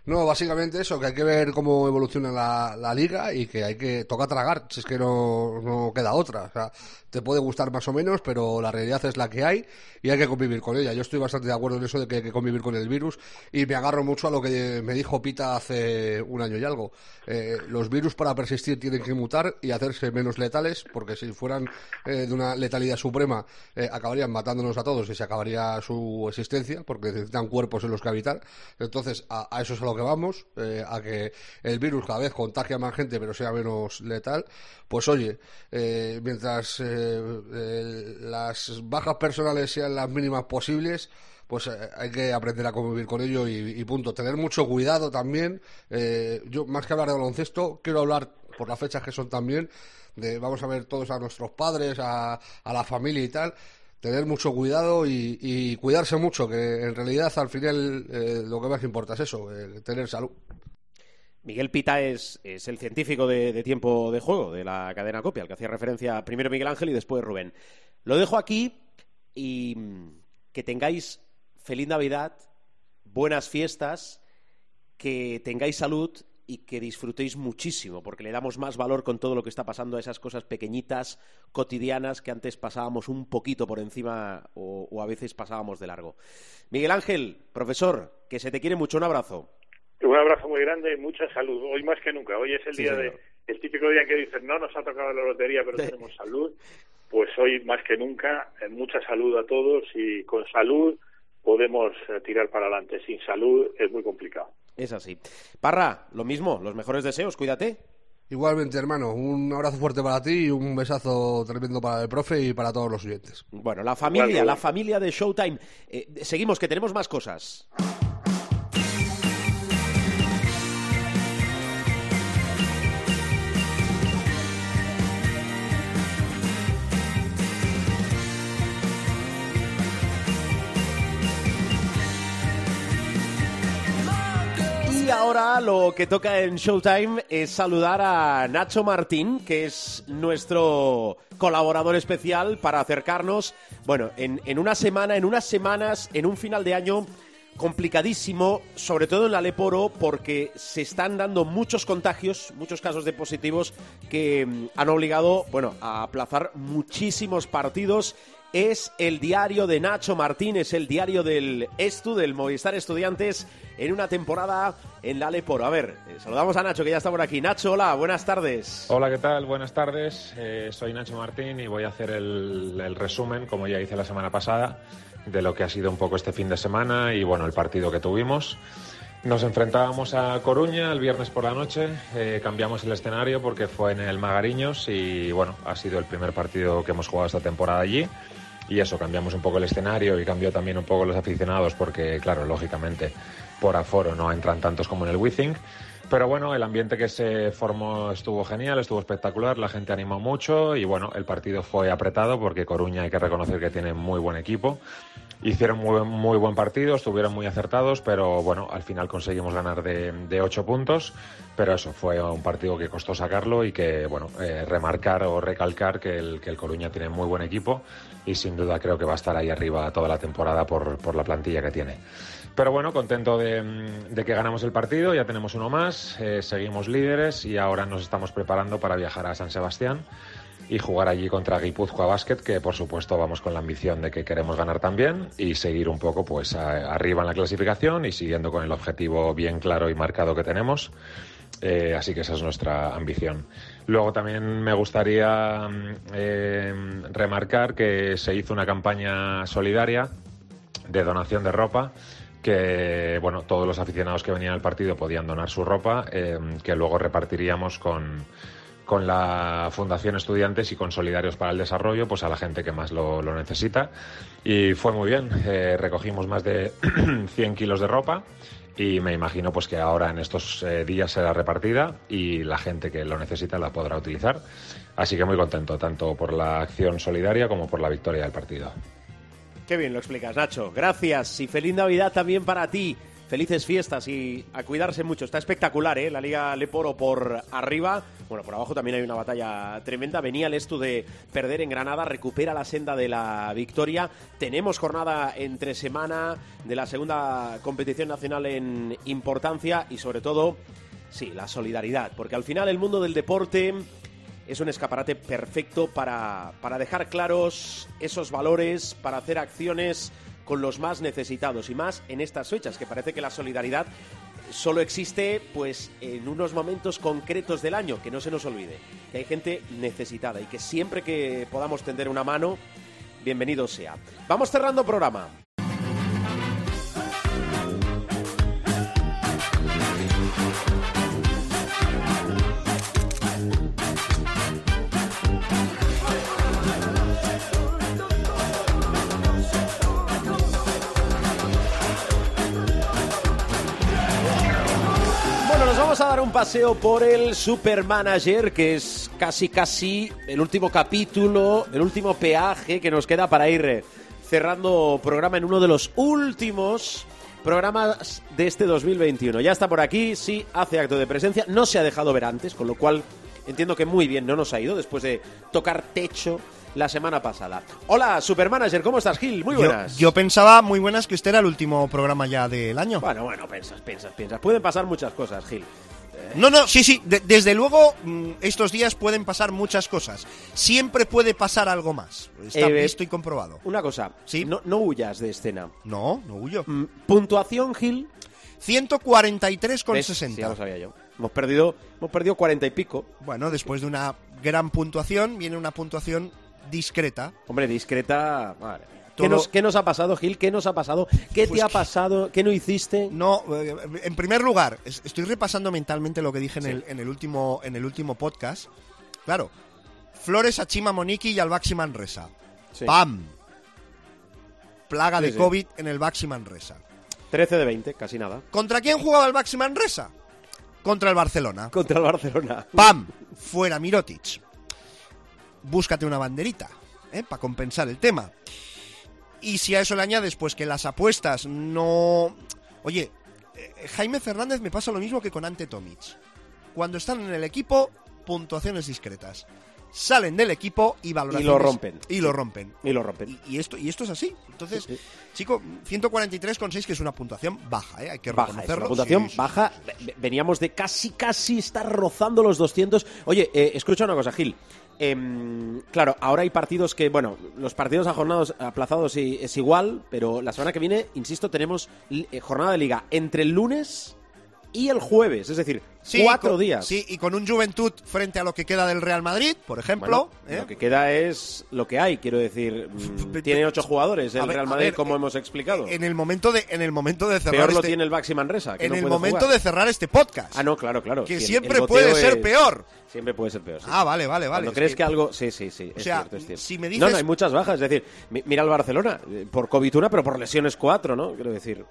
Speaker 7: No, básicamente eso, que hay que ver cómo evoluciona la, la liga y que hay que toca tragar, si es que no, no queda otra. O sea, te puede gustar más o menos, pero la realidad es la que hay y hay que convivir con ella. Yo estoy bastante de acuerdo en eso de que hay que convivir con el virus y me agarro mucho a lo que me dijo Pita hace un año y algo. Eh, los virus para persistir tienen que mutar y hacerse menos letales, porque si fueran eh, de una letalidad suprema, eh, acabarían matándonos a todos y se acabaría su existencia, porque necesitan cuerpos en los que habitar. Entonces, a, a eso es a que vamos, eh, a que el virus cada vez contagie a más gente, pero sea menos letal. Pues oye, eh, mientras eh, eh, las bajas personales sean las mínimas posibles, pues eh, hay que aprender a convivir con ello y, y punto. Tener mucho cuidado también. Yo, más que hablar de baloncesto, quiero hablar, por las fechas que son también, de vamos a ver todos a nuestros padres, a, a la familia y tal. Tener mucho cuidado y, cuidarse mucho, que en realidad al final eh, lo que más importa es eso, tener salud.
Speaker 3: Miguel Pita es, el científico de, tiempo de juego de la cadena copia, al que hacía referencia primero Miguel Ángel y después Rubén. Lo dejo aquí y mm, que tengáis feliz Navidad, buenas fiestas, que tengáis salud y que disfrutéis muchísimo, porque le damos más valor con todo lo que está pasando a esas cosas pequeñitas, cotidianas, que antes pasábamos un poquito por encima o, a veces pasábamos de largo. Miguel Ángel, profesor, que se te quiere mucho, un abrazo.
Speaker 6: Un abrazo muy grande y mucha salud. Hoy más que nunca. Hoy es el día de, el típico día que dices, no nos ha tocado la lotería, pero tenemos salud. Pues hoy más que nunca, eh, mucha salud a todos y con salud podemos eh, tirar para adelante. Sin salud es muy complicado.
Speaker 3: Es así. Parra, lo mismo, los mejores deseos, cuídate.
Speaker 7: Igualmente, hermano, un abrazo fuerte para ti y un besazo tremendo para el profe y para todos los oyentes.
Speaker 3: Bueno, la familia, la familia de Showtime. Eh, seguimos, que tenemos más cosas. Ahora lo que toca en Showtime es saludar a Nacho Martín, que es nuestro colaborador especial para acercarnos, bueno, en, en una semana, en unas semanas, en un final de año complicadísimo, sobre todo en la Leporo, porque se están dando muchos contagios, muchos casos de positivos que mm, han obligado, bueno, a aplazar muchísimos partidos es el diario de Nacho Martínez, el diario del Estu, del Movistar Estudiantes, en una temporada en la Leporo. A ver, eh, saludamos a Nacho, que ya está por aquí. Nacho, hola, buenas tardes.
Speaker 8: Hola, ¿qué tal? Buenas tardes. Eh, soy Nacho Martín y voy a hacer el, resumen, como ya hice la semana pasada, de lo que ha sido un poco este fin de semana y, bueno, el partido que tuvimos. Nos enfrentábamos a Coruña el viernes por la noche, eh, cambiamos el escenario porque fue en el Magariños y bueno, ha sido el primer partido que hemos jugado esta temporada allí y eso, cambiamos un poco el escenario y cambió también un poco los aficionados porque, claro, lógicamente por aforo no entran tantos como en el Withing. Pero bueno, el ambiente que se formó estuvo genial, estuvo espectacular, la gente animó mucho y bueno, el partido fue apretado porque Coruña hay que reconocer que tiene muy buen equipo. Hicieron muy, buen partido, estuvieron muy acertados, pero bueno, al final conseguimos ganar de, de 8 puntos. Pero eso fue un partido que costó sacarlo y que, bueno, eh, remarcar o recalcar que el, que el Coruña tiene muy buen equipo y sin duda creo que va a estar ahí arriba toda la temporada por, por la plantilla que tiene. Pero bueno, contento de, que ganamos el partido, ya tenemos uno más, eh, seguimos líderes y ahora nos estamos preparando para viajar a San Sebastián y jugar allí contra Guipúzcoa Basket, que por supuesto vamos con la ambición de que queremos ganar también y seguir un poco pues arriba en la clasificación y siguiendo con el objetivo bien claro y marcado que tenemos. Eh, así que esa es nuestra ambición. Luego también me gustaría eh, remarcar que se hizo una campaña solidaria de donación de ropa que bueno todos los aficionados que venían al partido podían donar su ropa eh, que luego repartiríamos con, con la Fundación Estudiantes y con Solidarios para el Desarrollo, pues a la gente que más lo, necesita. Y fue muy bien, eh, recogimos más de *clears throat* 100 kilos de ropa y me imagino pues que ahora en estos eh, días será repartida y la gente que lo necesita la podrá utilizar. Así que muy contento, tanto por la acción solidaria como por la victoria del partido.
Speaker 3: Qué bien lo explicas, Nacho. Gracias y feliz Navidad también para ti. Felices fiestas y a cuidarse mucho. Está espectacular, ¿eh? La Liga Leporo por arriba. Bueno, por abajo también hay una batalla tremenda. Venía el esto de perder en Granada, recupera la senda de la victoria. Tenemos jornada entre semana de la segunda competición nacional en importancia y sobre todo, sí, la solidaridad. Porque al final el mundo del deporte es un escaparate perfecto para, para dejar claros esos valores, para hacer acciones con los más necesitados y más en estas fechas, que parece que la solidaridad solo existe pues en unos momentos concretos del año, que no se nos olvide, que hay gente necesitada y que siempre que podamos tender una mano, bienvenido sea. Vamos cerrando programa. Vamos a dar un paseo por el Supermanager, que es casi casi el último capítulo, el último peaje que nos queda para ir eh, cerrando programa en uno de los últimos programas de este 2021. Ya está por aquí, sí, hace acto de presencia, no se ha dejado ver antes, con lo cual entiendo que muy bien no nos ha ido después de tocar techo la semana pasada. Hola, Supermanager, ¿cómo estás, Gil? Muy buenas.
Speaker 9: yo pensaba muy buenas que este era el último programa ya del año.
Speaker 3: Bueno, bueno, piensas, piensas, piensas. Pueden pasar muchas cosas, Gil.
Speaker 9: No, no, sí, sí, de- desde luego mm, estos días pueden pasar muchas cosas. Siempre puede pasar algo más. Está
Speaker 3: Eh,
Speaker 9: visto y comprobado.
Speaker 3: Una cosa,
Speaker 9: Sí.
Speaker 3: no, no huyas de escena.
Speaker 9: No, no huyo.
Speaker 3: Mm, Puntuación, Gil.
Speaker 9: 143,60.
Speaker 3: ¿Ves? Sí, ya lo sabía yo. Hemos perdido, hemos perdido 40 y pico.
Speaker 9: Bueno, después de una gran puntuación, viene una puntuación discreta.
Speaker 3: Hombre, discreta. Madre mía. ¿Qué,
Speaker 9: Todo-
Speaker 3: nos, qué nos ha pasado, Gil? ¿Qué nos ha pasado? ¿Qué
Speaker 9: Pues
Speaker 3: te ha
Speaker 9: que-
Speaker 3: pasado? ¿Qué no hiciste?
Speaker 9: No, eh, en primer lugar, es- estoy repasando mentalmente lo que dije en, el, en el último, en el último podcast. Claro, Flores a Chima Moniki y al Baxi Manresa.
Speaker 3: Sí.
Speaker 9: ¡Pam! Plaga
Speaker 3: Sí,
Speaker 9: de. COVID en el Baxi Manresa.
Speaker 3: 13 de 20, casi nada.
Speaker 9: ¿Contra quién jugaba el Baxi Manresa? Contra el Barcelona.
Speaker 3: Contra el Barcelona.
Speaker 9: ¡Pam! Fuera Mirotic. Búscate una banderita, ¿eh? Para compensar el tema. Y si a eso le añades, pues que las apuestas no... Oye, eh, Jaime Fernández me pasa lo mismo que con Ante Tomic. Cuando están en el equipo, puntuaciones discretas. Salen del equipo y valoraciones...
Speaker 3: Y lo rompen.
Speaker 9: Y lo rompen.
Speaker 3: Y lo rompen.
Speaker 9: Y, y esto, y esto es así. Entonces,
Speaker 3: Sí, sí.
Speaker 9: chico, 143,6 que es una puntuación baja, ¿eh? Hay que
Speaker 3: Baja, es
Speaker 9: reconocerlo.
Speaker 3: una puntuación
Speaker 9: Sí,
Speaker 3: baja. Ve- Veníamos de casi, casi estar rozando los 200. Oye, eh, escucha una cosa, Gil. Em, claro, ahora hay partidos que, bueno, los partidos a jornadas aplazados es igual, pero la semana que viene, insisto, tenemos eh, jornada de liga entre el lunes y el jueves, es decir,
Speaker 9: Sí,
Speaker 3: cuatro
Speaker 9: con-
Speaker 3: días.
Speaker 9: Sí, y con un Juventud frente a lo que queda del Real Madrid, por ejemplo.
Speaker 3: Bueno,
Speaker 9: ¿eh?
Speaker 3: Lo que queda es lo que hay, quiero decir. mm, *laughs* tiene ocho jugadores el
Speaker 9: ver,
Speaker 3: Real Madrid,
Speaker 9: ver,
Speaker 3: como
Speaker 9: eh,
Speaker 3: hemos explicado.
Speaker 9: En el momento de, en el momento de cerrar
Speaker 3: Peor lo
Speaker 9: este,
Speaker 3: tiene el Baxi Manresa. que
Speaker 9: en
Speaker 3: no
Speaker 9: el momento
Speaker 3: jugar.
Speaker 9: de cerrar este podcast.
Speaker 3: Ah, no, claro, claro.
Speaker 9: que siempre
Speaker 3: el
Speaker 9: puede ser
Speaker 3: es-
Speaker 9: peor.
Speaker 3: Siempre puede ser peor. sí.
Speaker 9: Ah, vale, vale, vale. Es
Speaker 3: crees
Speaker 9: que-
Speaker 3: que, algo. Sí, sí, sí.
Speaker 9: O
Speaker 3: es
Speaker 9: sea,
Speaker 3: cierto, es cierto.
Speaker 9: si me
Speaker 3: No,
Speaker 9: dices-
Speaker 3: no, hay muchas bajas. Es decir, mi- mira al Barcelona. eh, Por COVID una, pero por lesiones cuatro, ¿no? Quiero decir.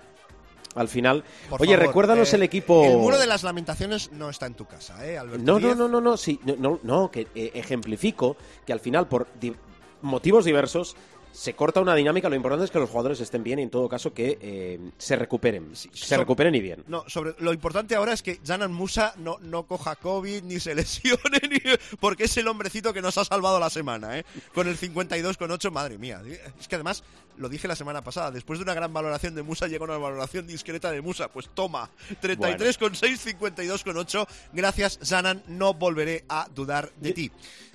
Speaker 3: Al final.
Speaker 9: Por
Speaker 3: Oye,
Speaker 9: favor,
Speaker 3: recuérdanos
Speaker 9: eh,
Speaker 3: el equipo.
Speaker 9: El muro de las lamentaciones no está en tu casa, ¿eh, Alberto
Speaker 3: No, no, no, no, no, sí, no, no, no, que eh, ejemplifico que al final, por di- motivos diversos, se corta una dinámica. Lo importante es que los jugadores estén bien y, en todo caso, que eh, se recuperen. se recuperen y bien.
Speaker 9: No, sobre, lo importante ahora es que Janan Musa no, no coja COVID, ni se *laughs* lesione, ni, porque es el hombrecito que nos ha salvado la semana, ¿eh? Con el 52,8, madre mía. Es que además, lo dije la semana pasada, después de una gran valoración de Musa llega una valoración discreta de Musa. Pues toma, 33,6, 52,8. Gracias, Janan, no volveré a dudar de ti.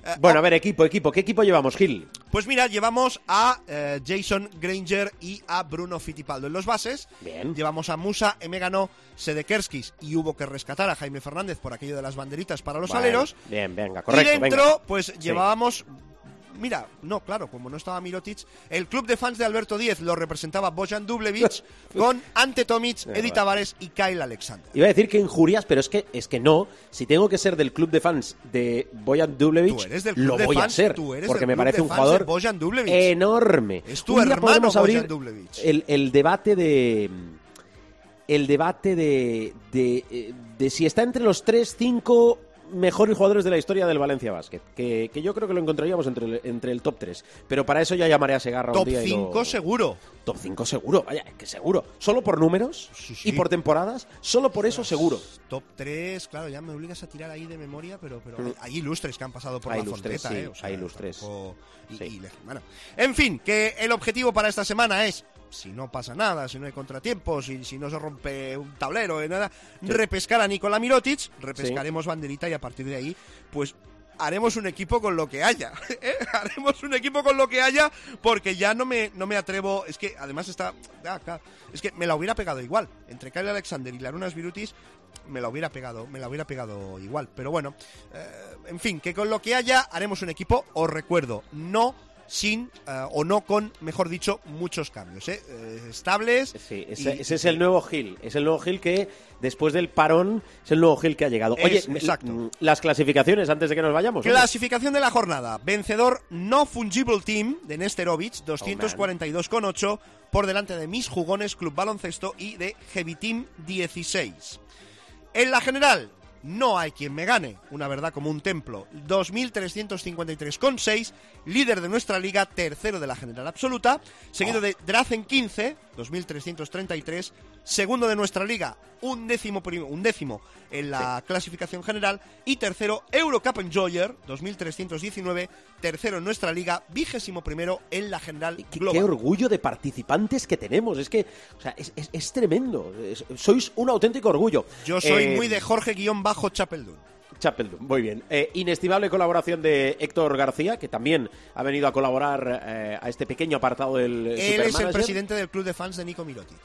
Speaker 9: Eh,
Speaker 3: Bueno, a ver, equipo, equipo. ¿Qué equipo llevamos, Gil?
Speaker 9: Pues mira, llevamos a eh, Jason Granger y a Bruno Fittipaldo en los bases.
Speaker 3: Bien.
Speaker 9: Llevamos a Musa, Emegano, Sedekerskis y hubo que rescatar a Jaime Fernández por aquello de las banderitas para los
Speaker 3: Bueno,
Speaker 9: aleros.
Speaker 3: Bien, venga, correcto.
Speaker 9: y dentro,
Speaker 3: venga.
Speaker 9: pues llevábamos. Mira, no, claro, como no estaba Mirotic, el club de fans de Alberto Díez lo representaba Bojan Dublevich *laughs* con Ante Tomic, Eddie
Speaker 3: bueno.
Speaker 9: Tavares y Kyle Alexander.
Speaker 3: Iba a decir que injurias, pero es que es que no. Si tengo que ser del club de fans de Bojan Dublevich, lo voy
Speaker 9: fans,
Speaker 3: a ser. porque me parece un jugador enorme.
Speaker 9: Es tu hermano,
Speaker 3: podemos abrir el, el debate de el debate de, de, eh, de si está entre los 3, 5 mejores jugadores de la historia del Valencia Basket. Que, que yo creo que lo encontraríamos entre el, entre el top 3. Pero para eso ya llamaré a Segarra
Speaker 9: Top
Speaker 3: un día lo-
Speaker 9: 5 seguro.
Speaker 3: Top 5 seguro, vaya, que seguro. Solo por números
Speaker 9: Sí, sí.
Speaker 3: y por temporadas, solo por eso seguro.
Speaker 9: Top 3, claro, ya me obligas a tirar ahí de memoria, pero, pero
Speaker 3: Mm.
Speaker 9: hay ilustres que han pasado por
Speaker 3: Hay
Speaker 9: la
Speaker 3: ilustres, sí,
Speaker 9: ¿eh? O sea,
Speaker 3: hay ilustres.
Speaker 9: tampoco- Y, y bueno. En fin, que el objetivo para esta semana es, si no pasa nada, si no hay contratiempos, si, si no se rompe un tablero, de nada, repescar a Nikola Mirotic, repescaremos banderita y a partir de ahí, pues haremos un equipo con lo que haya. *laughs* ¿eh? Haremos un equipo con lo que haya porque ya no me, no me atrevo. Es que además está. ah, claro, es que me la hubiera pegado igual. Entre Kyle Alexander y Larunas Virutis me la hubiera pegado, me la hubiera pegado igual. Pero bueno, eh, en fin, que con lo que haya haremos un equipo, os recuerdo, no sin eh, o no con, mejor dicho, muchos cambios, ¿eh? Eh, estables.
Speaker 3: Sí, ese,
Speaker 9: y-
Speaker 3: ese es el nuevo Gil. Es el nuevo Gil que, después del parón, es el nuevo Gil que ha llegado. Oye,
Speaker 9: Es- exacto.
Speaker 3: mm, las clasificaciones antes de que nos vayamos.
Speaker 9: Clasificación de la jornada. Vencedor no fungible team de Nesterovic, 242,8 por delante de mis jugones Club Baloncesto y de Heavy Team 16. En la general, no hay quien me gane, una verdad como un templo. 2.353,6, líder de nuestra liga, tercero de la general absoluta, seguido de Drazen 15, 2.333, segundo de nuestra liga, un décimo, un décimo en la clasificación general, y tercero Eurocup Enjoyer, 2.319, tercero en nuestra liga, vigésimo primero en la general
Speaker 3: Qué,
Speaker 9: global.
Speaker 3: qué orgullo de participantes que tenemos. Es que, o sea, es, es- es tremendo. Es- sois un auténtico orgullo.
Speaker 9: Yo soy
Speaker 3: Eh,
Speaker 9: muy de Jorge-Chapeldun.
Speaker 3: Chapeldun, muy bien. Eh, inestimable colaboración de Héctor García, que también ha venido a colaborar eh, a este pequeño apartado del
Speaker 9: Él es el
Speaker 3: Supermanager.
Speaker 9: presidente del club de fans de Nico Mirotic.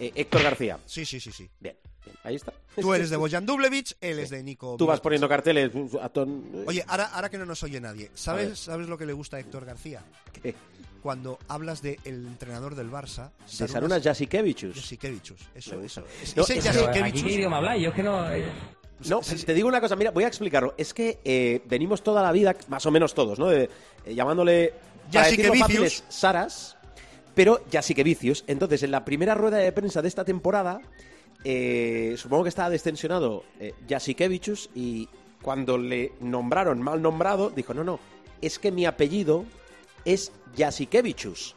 Speaker 3: Eh, Héctor García.
Speaker 9: Sí, sí, sí, sí.
Speaker 3: Bien, bien, ahí está.
Speaker 9: Tú eres de Bojan Dublevich, él es de Nico
Speaker 3: Tú vas poniendo carteles a ton-
Speaker 9: Oye, ahora, ahora que no nos oye nadie. ¿sabes, ¿sabes lo que le gusta a Héctor García?
Speaker 3: ¿Qué?
Speaker 9: Cuando hablas del entrenador del Barça,
Speaker 3: de Sarunas Jasikevichus.
Speaker 9: Jasikevichus. Eso, eso.
Speaker 3: No,
Speaker 9: ese Jasikevichus-
Speaker 10: ¿Aquí qué idioma habláis? Yo es que no...
Speaker 3: No, te digo una cosa, mira, voy a explicarlo. Es que eh, venimos toda la vida, más o menos todos, ¿no? De- eh, llamándole
Speaker 9: Jasikevičius.
Speaker 3: fáciles, Saras, pero Jasikevicius. Entonces, en la primera rueda de prensa de esta temporada, eh, supongo que estaba descensionado eh, Jasikevicius y cuando le nombraron mal nombrado, dijo, no, no, es que mi apellido es Jasikevicius.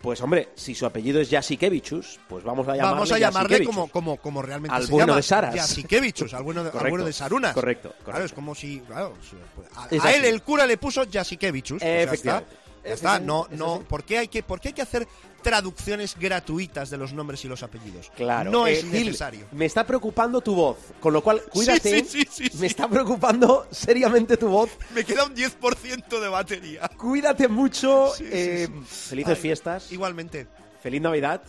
Speaker 3: Pues hombre, si su apellido es Jasikevicius, pues vamos a llamarle
Speaker 9: Vamos a llamarle como, como, como realmente
Speaker 3: Al
Speaker 9: se
Speaker 3: bueno
Speaker 9: llama.
Speaker 3: de Saras.
Speaker 9: Jasikevichus, al bueno de, al
Speaker 3: Correcto,
Speaker 9: bueno de Sarunas.
Speaker 3: correcto,
Speaker 9: Claro,
Speaker 3: correcto.
Speaker 9: es como si... Claro, pues, a, a él el cura le puso Jasikevichus. pues ya está. Ya está,
Speaker 3: Es-
Speaker 9: no, no. ¿por qué, hay que, ¿por qué hay que hacer traducciones gratuitas de los nombres y los apellidos?
Speaker 3: Claro.
Speaker 9: No
Speaker 3: eh,
Speaker 9: es
Speaker 3: Gil,
Speaker 9: necesario.
Speaker 3: me está preocupando tu voz, con lo cual cuídate.
Speaker 9: sí, sí, sí.
Speaker 3: Me está preocupando seriamente tu voz.
Speaker 9: Me queda un 10% de batería.
Speaker 3: Cuídate mucho. Eh. Felices
Speaker 9: Ay,
Speaker 3: fiestas.
Speaker 9: Igualmente.
Speaker 3: Feliz Navidad.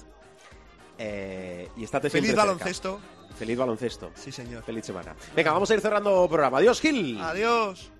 Speaker 3: eh, y estate
Speaker 9: Feliz
Speaker 3: cerca.
Speaker 9: baloncesto.
Speaker 3: Feliz baloncesto.
Speaker 9: Sí, señor.
Speaker 3: Feliz semana. Venga, vamos a ir cerrando programa. Adiós, Gil.
Speaker 9: Adiós.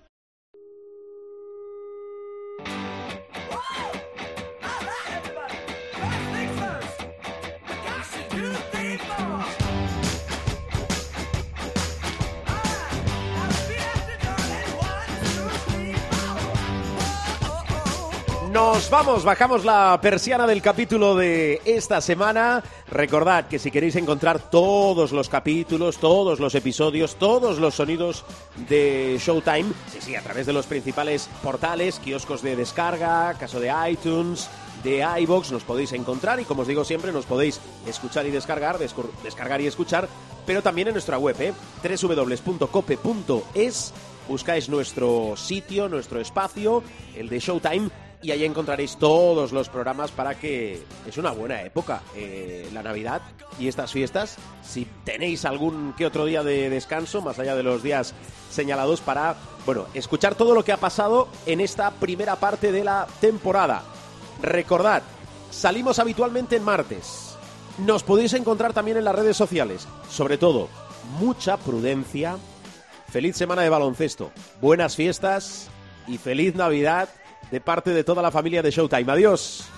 Speaker 3: Nos vamos, bajamos la persiana del capítulo de esta semana. Recordad que si queréis encontrar todos los capítulos, todos los episodios, todos los sonidos de Showtime, sí, sí, a través de los principales portales, kioscos de descarga, caso de iTunes, de iBox, nos podéis encontrar y como os digo siempre, nos podéis escuchar y descargar, descargar y escuchar, pero también en nuestra web, ¿eh? www.cope.es buscáis nuestro sitio, nuestro espacio, el de Showtime, y ahí encontraréis todos los programas para que es una buena época, eh, la Navidad y estas fiestas. Si tenéis algún que otro día de descanso, más allá de los días señalados, para, bueno, escuchar todo lo que ha pasado en esta primera parte de la temporada. Recordad, salimos habitualmente en martes. Nos podéis encontrar también en las redes sociales. Sobre todo, mucha prudencia. Feliz semana de baloncesto. Buenas fiestas y feliz Navidad de parte de toda la familia de Showtime. Adiós.